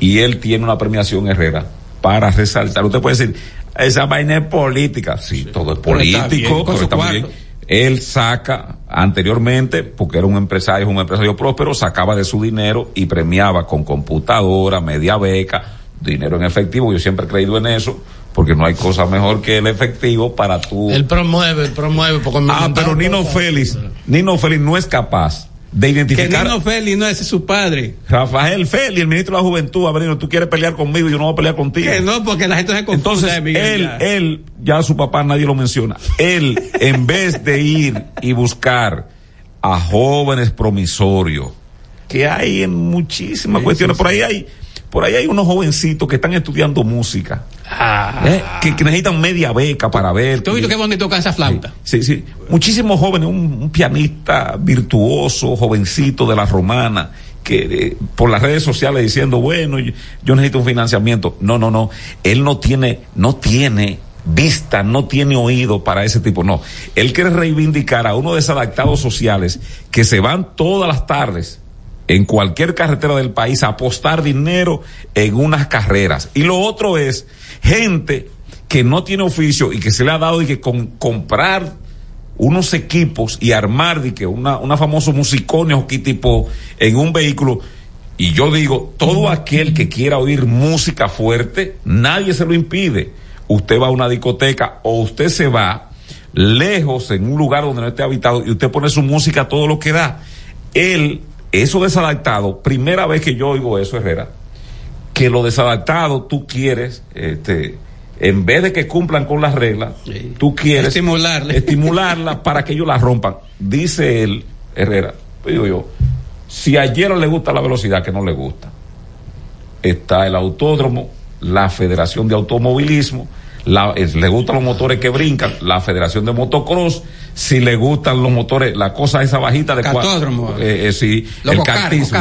Speaker 22: Y él tiene una premiación Herrera para resaltar. Usted puede decir, esa vaina es política. Sí, todo es
Speaker 23: Pero está
Speaker 22: político,
Speaker 23: bien, con
Speaker 22: pero
Speaker 23: su
Speaker 22: está bien. Él saca anteriormente, porque era un empresario, es un empresario próspero, sacaba de su dinero y premiaba con computadora, media beca, dinero en efectivo. Yo siempre he creído en eso, porque no hay cosa mejor que el efectivo para tú.
Speaker 24: Él promueve, él promueve. Porque me
Speaker 22: Ah, pero Nino. Félix, Nino Félix no es capaz de
Speaker 23: Que
Speaker 22: identificar.
Speaker 23: Nino Félix no es su padre.
Speaker 22: Rafael Félix, el ministro de la Juventud, venido, tú quieres pelear conmigo y yo no voy a pelear contigo.
Speaker 23: Que no, porque la gente se confunde.
Speaker 22: Entonces,
Speaker 23: Miguel,
Speaker 22: él,
Speaker 23: ya.
Speaker 22: él, ya su papá nadie lo menciona. Él, en vez de ir y buscar a jóvenes promisorios, que hay en muchísimas cuestiones, por ahí hay, por ahí hay unos jovencitos que están estudiando música, ¿eh? que, que necesitan media beca para ver.
Speaker 23: ¿Tú has visto qué bonito toca esa flauta?
Speaker 22: Sí, sí. Muchísimos jóvenes, un, un pianista virtuoso, jovencito de la romana, que eh, por las redes sociales diciendo, bueno, yo, yo necesito un financiamiento. No, no, no. Él no tiene, no tiene vista, no tiene oído para ese tipo. No. Él quiere reivindicar a uno de esos adaptados sociales que se van todas las tardes en cualquier carretera del país apostar dinero en unas carreras. Y lo otro es gente que no tiene oficio y que se le ha dado y que con comprar unos equipos y armar de que una, una famoso musicones o qué tipo en un vehículo. Y yo digo, todo aquel que quiera oír música fuerte, nadie se lo impide. Usted va a una discoteca o usted se va lejos en un lugar donde no esté habitado y usted pone su música todo lo que da. Él, eso desadaptado, primera vez que yo oigo eso, Herrera, que lo desadaptado tú quieres, este, en vez de que cumplan con las reglas, tú quieres
Speaker 23: Estimularle.
Speaker 22: estimularla para que ellos la rompan. Dice él, Herrera, digo yo, si a Yero le gusta la velocidad, que no le gusta, está el autódromo, la Federación de Automovilismo, la- le gustan los motores que brincan, la Federación de Motocross, si le gustan los motores, la cosa esa bajita de
Speaker 23: Cartódromo.
Speaker 22: eh, eh, sí, el cartismo,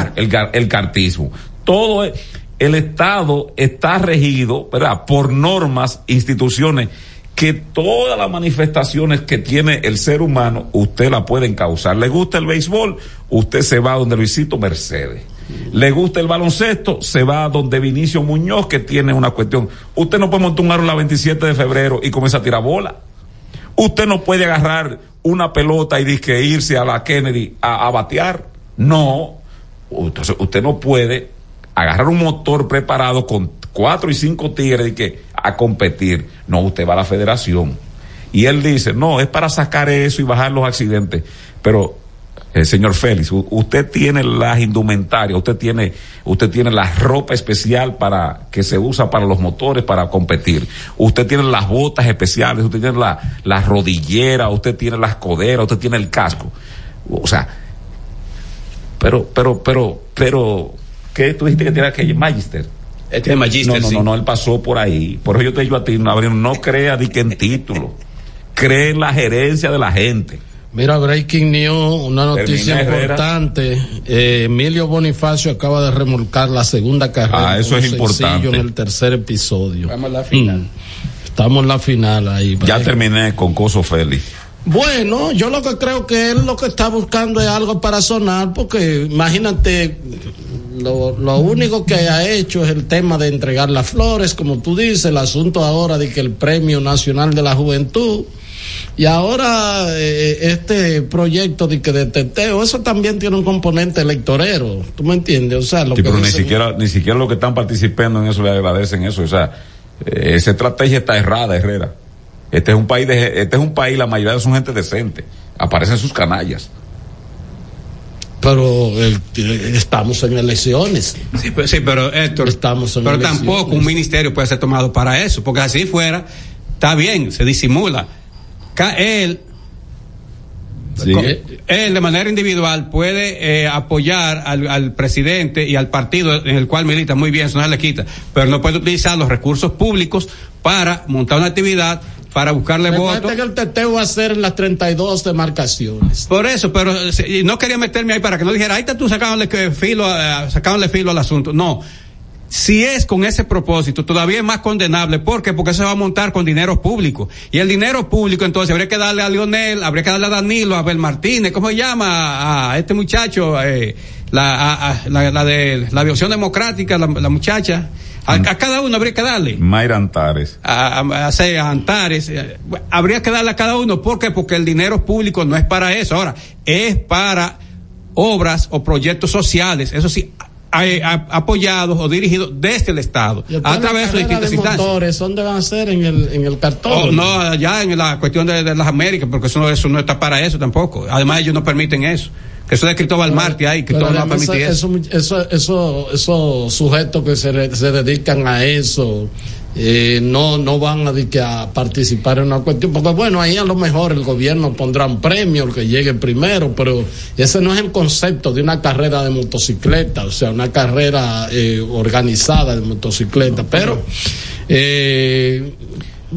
Speaker 22: el, cartismo. Todo es- el Estado está regido, ¿verdad? Por normas, instituciones que todas las manifestaciones que tiene el ser humano, usted la puede causar. Le gusta el béisbol, usted se va donde Luisito Mercedes. Le gusta el baloncesto, se va donde Vinicio Muñoz, que tiene una cuestión. Usted no puede montar un árbol la 27 de febrero y comenzar a tirar bola. Usted no puede agarrar una pelota y disque irse a la Kennedy a, batear. No. Entonces, usted no puede agarrar un motor preparado con cuatro y cinco tigres y que a competir. No, usted va a la federación. Y él dice, no, es para sacar eso y bajar los accidentes. Pero, eh, señor Félix, usted tiene las indumentarias, usted tiene, usted tiene la ropa especial para, que se usa para los motores para competir. Usted tiene las botas especiales, usted tiene la, la rodillera, usted tiene las coderas, usted tiene el casco. O sea, pero, pero, pero, pero, ¿qué tú dijiste que tiene aquel Magister?
Speaker 23: Este es Magister,
Speaker 22: No, no, no, no, él pasó por ahí. Por eso yo te digo a ti, no, no crea di que en título. Cree en la gerencia de la gente.
Speaker 24: Mira, Breaking News, una noticia
Speaker 22: Termina,
Speaker 24: importante. Eh, Emilio Bonifacio acaba de remolcar la segunda carrera.
Speaker 22: Ah, eso es importante.
Speaker 24: en el tercer episodio.
Speaker 23: Vamos a la final.
Speaker 24: Mm. Estamos en la final ahí.
Speaker 22: Ya terminé con Coso Félix.
Speaker 24: Bueno, yo lo que creo que él lo que está buscando es algo para sonar, porque imagínate, lo, lo único que ha hecho es el tema de entregar las flores, como tú dices, el asunto ahora de que el Premio Nacional de la Juventud, y ahora eh, este proyecto de que de teteo, eso también tiene un componente electorero, ¿tú me entiendes? O sea, lo
Speaker 22: Sí,
Speaker 24: que
Speaker 22: pero ni
Speaker 24: dicen-
Speaker 22: siquiera, ni siquiera los que están participando en eso le agradecen eso. O sea, Eh, esa estrategia está errada, Herrera. Este es un país de, este es un país, la mayoría son gente decente. Aparecen sus canallas.
Speaker 24: Pero eh, estamos en elecciones.
Speaker 23: Sí, pero, sí, pero Héctor,
Speaker 24: estamos en
Speaker 23: pero
Speaker 24: elecciones.
Speaker 23: tampoco un ministerio puede ser tomado para eso, porque así fuera, está bien, se disimula. Él, co- él de manera individual puede eh, apoyar al, al presidente y al partido en el cual milita muy bien, eso no se le quita, pero no puede utilizar los recursos públicos para montar una actividad, para buscarle votos.
Speaker 24: Que el teteo va a ser las 32 demarcaciones.
Speaker 23: Por eso, pero eh, no quería meterme ahí para que no dijera, ahí está tú sacándole filo, sacándole filo al asunto. No. Si es con ese propósito, todavía es más condenable. ¿Por qué? Porque se va a montar con dinero público. Y el dinero público, entonces, habría que darle a Lionel, habría que darle a Danilo, a Abel Martínez, ¿cómo se llama? A este muchacho, eh, la, a- a- la, la de la Opción Democrática, la, la muchacha. A, a cada uno habría que darle
Speaker 22: Mayra Antares.
Speaker 23: a, a, a Antares, eh, habría que darle a cada uno. ¿Por qué? Porque el dinero público no es para eso. Ahora, es para obras o proyectos sociales, eso sí, apoyados o dirigidos desde el Estado, a través de distintas instancias.
Speaker 24: motores, ¿dónde van a ser? En el, en el cartón.
Speaker 23: Oh, no, allá en la cuestión de, de las Américas, porque eso no, eso no está para eso tampoco. Además, ellos no permiten eso. Que eso de Cristóbal Marte ahí, Cristóbal no va a
Speaker 24: además
Speaker 23: permitir eso.
Speaker 24: eso, eso, eso, esos sujetos que se, se dedican a eso eh, no, no van a, di que a participar en una cuestión, porque bueno, ahí a lo mejor el gobierno pondrá un premio, el que llegue primero, pero ese no es el concepto de una carrera de motocicleta, o sea, una carrera eh, organizada de motocicleta, pero eh,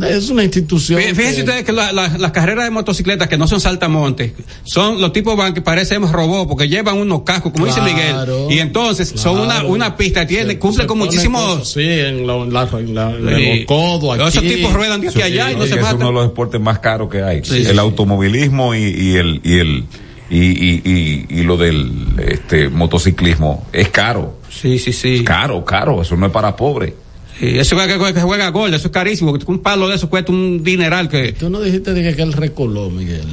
Speaker 24: es una institución.
Speaker 23: Fí- Fíjense
Speaker 24: que-
Speaker 23: ustedes que la- la- las carreras de motocicletas que no son saltamontes, son los tipos van que parecen robots porque llevan unos cascos, como dice Miguel, y entonces son una, una pista, tiene, cumple
Speaker 24: se
Speaker 23: con muchísimos...
Speaker 24: cosas, Sí, en, lo- en la- en la- en
Speaker 23: Sí.
Speaker 24: los codos. Aquí.
Speaker 23: Esos tipos ruedan de aquí a allá y no se
Speaker 22: es uno
Speaker 23: matan.
Speaker 22: de los deportes más caros que hay.
Speaker 23: Sí,
Speaker 22: el
Speaker 23: sí.
Speaker 22: automovilismo y, y el y el y, y, y, y lo del este motociclismo es caro.
Speaker 23: Sí, sí, sí.
Speaker 22: Caro, caro. Eso no es para pobres.
Speaker 23: Eso que, que- que juega gol, eso es carísimo, porque un palo de eso cuesta un dineral que...
Speaker 24: Tú no dijiste de que, él recoló, Miguel.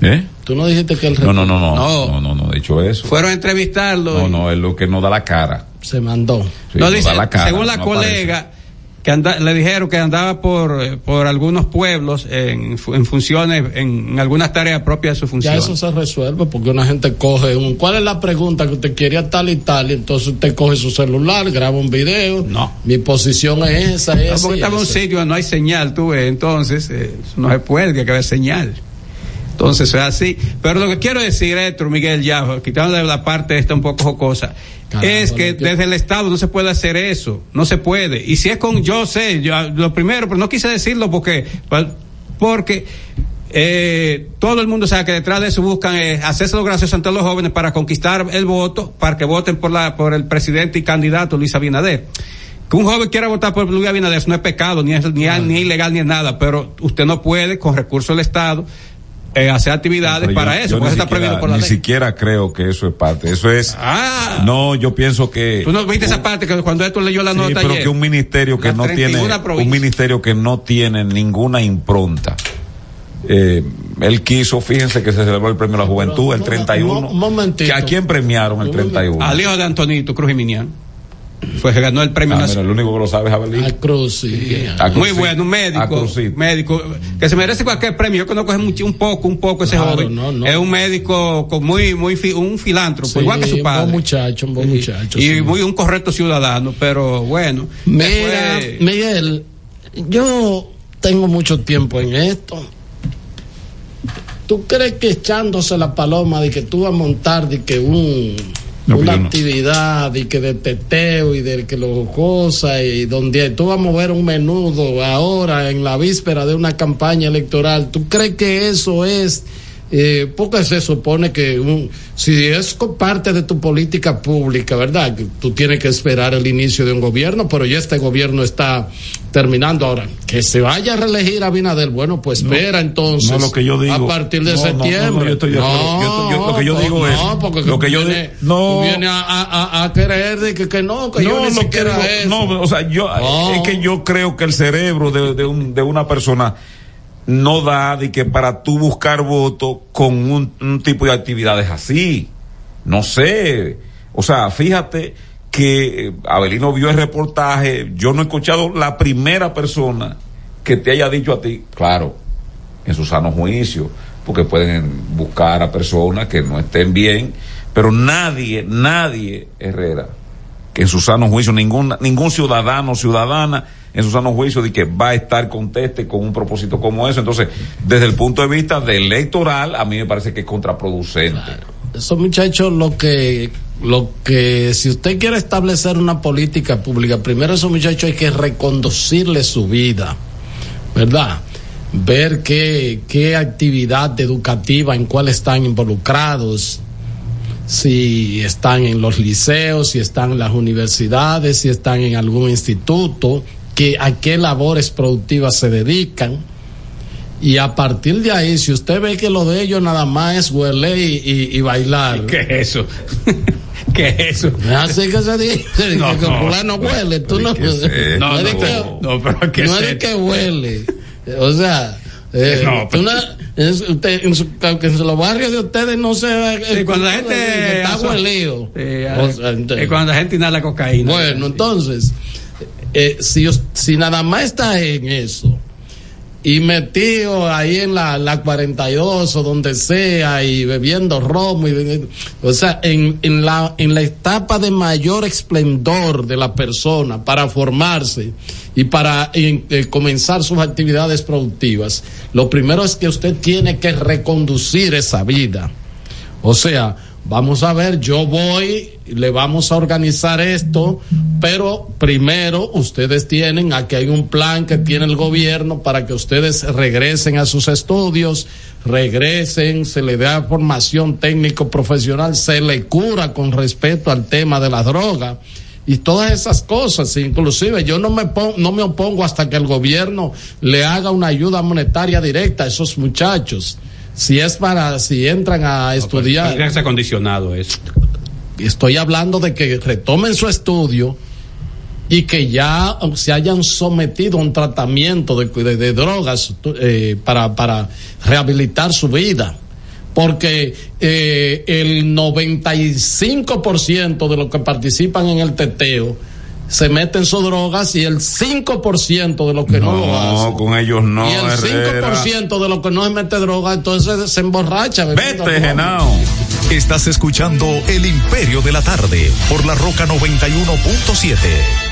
Speaker 22: ¿Eh?
Speaker 24: Tú no dijiste que él
Speaker 22: No, no, no, no.
Speaker 23: No.
Speaker 22: No, no, no. De hecho eso.
Speaker 23: Fueron a entrevistarlo.
Speaker 22: No,
Speaker 23: y-
Speaker 22: no, es lo que no da la cara.
Speaker 24: se mandó.
Speaker 22: Sí,
Speaker 23: no
Speaker 22: no
Speaker 23: dice,
Speaker 22: da la cara,
Speaker 23: según la
Speaker 22: no
Speaker 23: colega, que anda, le dijeron que andaba por, eh, por algunos pueblos en, en funciones, en, en algunas tareas propias de su función.
Speaker 24: Ya eso se resuelve porque una gente coge un. ¿Cuál es la pregunta que usted quería tal y tal? Y entonces usted coge su celular, graba un video.
Speaker 23: No.
Speaker 24: Mi posición es esa,
Speaker 23: No,
Speaker 24: esa.
Speaker 23: porque estaba en un sitio no hay señal, tú ves, entonces eh, no se puede, que haber señal. Entonces es así. Pero lo que quiero decir, Héctor, Miguel, ya, quitando de la parte esta un poco jocosa,
Speaker 24: Caramba,
Speaker 23: es que desde el Estado no se puede hacer eso, no se puede. Y si es con, yo sé, yo, lo primero, pero no quise decirlo porque, porque eh, todo el mundo sabe que detrás de eso buscan eh, hacerse lo gracioso ante los jóvenes para conquistar el voto, para que voten por la por el presidente y candidato Luis Abinader. Que un joven quiera votar por Luis Abinader eso no es pecado, ni es, ni, ni ilegal, ni es nada, pero usted no puede, con recursos del Estado, eh, hacer actividades para
Speaker 22: yo-
Speaker 23: eso,
Speaker 22: yo
Speaker 23: porque
Speaker 22: ni
Speaker 23: eso está
Speaker 22: siquiera-
Speaker 23: prohibido por la
Speaker 22: Ni
Speaker 23: ley.
Speaker 22: siquiera creo que eso es parte. Eso es.
Speaker 23: Ah.
Speaker 22: No, yo pienso que.
Speaker 23: Tú no viste esa parte que cuando esto leyó la
Speaker 22: Sí,
Speaker 23: nota
Speaker 22: pero
Speaker 23: ayer?
Speaker 22: que un ministerio que no tiene
Speaker 23: 31 provincias.
Speaker 22: un ministerio que no tiene ninguna impronta. Eh, él quiso, fíjense que se celebró el premio a la juventud el 31.
Speaker 24: un momentito.
Speaker 22: ¿Que ¿A quién premiaron el 31?
Speaker 23: Al hijo de Antonito Cruz y Minian. Fue que ganó el premio
Speaker 22: Ah, mira,
Speaker 23: nacional.
Speaker 22: el único que lo sabe es Abelín.
Speaker 24: A Cruz, sí.
Speaker 22: A
Speaker 23: Muy
Speaker 22: Cruzito.
Speaker 23: bueno, un
Speaker 22: A
Speaker 23: médico, médico, que se merece cualquier premio. Yo conozco mucho, un poco, un poco ese
Speaker 24: Claro,
Speaker 23: joven.
Speaker 24: no, no.
Speaker 23: Es un médico con muy, muy, fi- un filántropo,
Speaker 24: Sí,
Speaker 23: igual que su
Speaker 24: un
Speaker 23: padre.
Speaker 24: buen muchacho, un buen
Speaker 23: Sí.
Speaker 24: muchacho.
Speaker 23: Y
Speaker 24: sí.
Speaker 23: muy un correcto ciudadano, pero bueno.
Speaker 24: Mira,
Speaker 23: después-
Speaker 24: Miguel, yo tengo mucho tiempo en esto. ¿Tú crees que echándose la paloma de que tú vas a montar de que un
Speaker 22: No,
Speaker 24: una
Speaker 22: no.
Speaker 24: actividad y que de teteo y de que lo cosas y donde tú vas a mover un menudo ahora en la víspera de una campaña electoral, ¿tú crees que eso es eh, porque se supone que un- si es parte de tu política pública, ¿verdad? Tú tienes que esperar el inicio de un gobierno, pero ya este gobierno está terminando ahora. Que se vaya a reelegir a Abinader, bueno, pues espera entonces.
Speaker 22: no, lo que yo digo-
Speaker 24: A partir de
Speaker 22: no, no, no, no,
Speaker 24: septiembre.
Speaker 22: yo estoy de acuerdo. Yo- yo- lo que yo digo es-
Speaker 24: No, porque
Speaker 22: lo que
Speaker 24: tú
Speaker 22: yo
Speaker 24: vienes-
Speaker 22: di- no.
Speaker 24: tú vienes a, a- a- querer de que, que no, que yo ni siquiera
Speaker 22: digo-
Speaker 24: eso.
Speaker 22: no, o sea, yo,
Speaker 24: No.
Speaker 22: es que yo creo que el cerebro de, de un- de una persona no da de que para tú buscar voto con un, un tipo de actividades así. No sé. O sea, fíjate que eh, Abelino vio el reportaje, yo no he escuchado la primera persona que te haya dicho a ti, claro, en su sano juicio, porque pueden buscar a personas que no estén bien, pero nadie, nadie, Herrera, que en su sano juicio, ningún, ningún ciudadano, ciudadana, en su sano juicio de que va a estar conteste con un propósito como eso. Entonces, desde el punto de vista de electoral, a mí me parece que es contraproducente.
Speaker 24: Esos muchachos, lo que, lo que, si usted quiere establecer una política pública, primero esos muchachos hay que reconducirle su vida, ¿verdad? Ver qué, qué actividad educativa, en cuál están involucrados, si están en los liceos, si están en las universidades, si están en algún instituto, que a qué labores productivas se dedican. Y a partir de ahí, si usted ve que lo de ellos nada más es huele y, y- y bailar.
Speaker 23: ¿Qué es eso? ¿Qué es eso?
Speaker 24: Así que se dice
Speaker 23: No,
Speaker 24: que
Speaker 23: no.
Speaker 24: fulano huele, tú no, no,
Speaker 23: No, no,
Speaker 24: que,
Speaker 23: no, pero ¿qué
Speaker 24: no
Speaker 23: es
Speaker 24: es de
Speaker 23: esto?
Speaker 24: que huele. O sea, eh,
Speaker 23: No,
Speaker 24: tú su- usted- en su- en los barrios de ustedes no se ve
Speaker 23: Sí, cuando la gente
Speaker 24: está
Speaker 23: hace-
Speaker 24: huelido.
Speaker 23: Sí,
Speaker 24: O sea, entonces-
Speaker 23: es cuando la gente inhala cocaína.
Speaker 24: Bueno, entonces, eh, si, si nada más está en eso y metido ahí en la, la 42 o donde sea y bebiendo romo, y, o sea, en, en, la, en la etapa de mayor esplendor de la persona para formarse y para en- eh, comenzar sus actividades productivas, lo primero es que usted tiene que reconducir esa vida. O sea, vamos a ver, yo voy, le vamos a organizar esto, pero primero ustedes tienen, aquí hay un plan que tiene el gobierno para que ustedes regresen a sus estudios, regresen, se le da formación técnico profesional, se le cura con respecto al tema de la droga y todas esas cosas, inclusive yo no me no me opongo hasta que el gobierno le haga una ayuda monetaria directa a esos muchachos. Si es para, si entran a estudiar.
Speaker 23: Ser acondicionado eso.
Speaker 24: Estoy hablando de que retomen su estudio y que ya se hayan sometido a un tratamiento de, de- de drogas eh, para, para rehabilitar su vida. Porque eh, el 95% de los que participan en el teteo se meten sus drogas y el 5% de los que no, lo hacen.
Speaker 22: No, con ellos no,
Speaker 24: y el
Speaker 22: Herrera.
Speaker 24: 5% de los que no se mete droga, entonces se emborracha.
Speaker 22: Vete. Genao.
Speaker 26: Estás escuchando El Imperio de la Tarde por la Roca 91.7.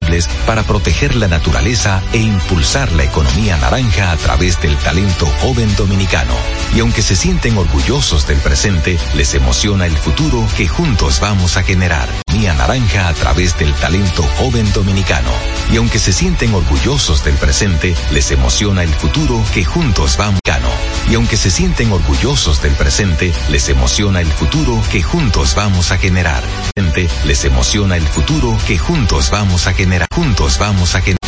Speaker 31: para proteger la naturaleza e impulsar la economía naranja a través del talento joven dominicano. Y aunque se sienten orgullosos del presente, les emociona el futuro que juntos vamos a generar. Mía naranja a través del talento joven dominicano. Y aunque se sienten orgullosos del presente, les emociona el futuro que juntos vamos a y aunque se sienten orgullosos del presente, les emociona el futuro que juntos vamos a generar. Les emociona el futuro que juntos vamos a generar. Juntos vamos a generar.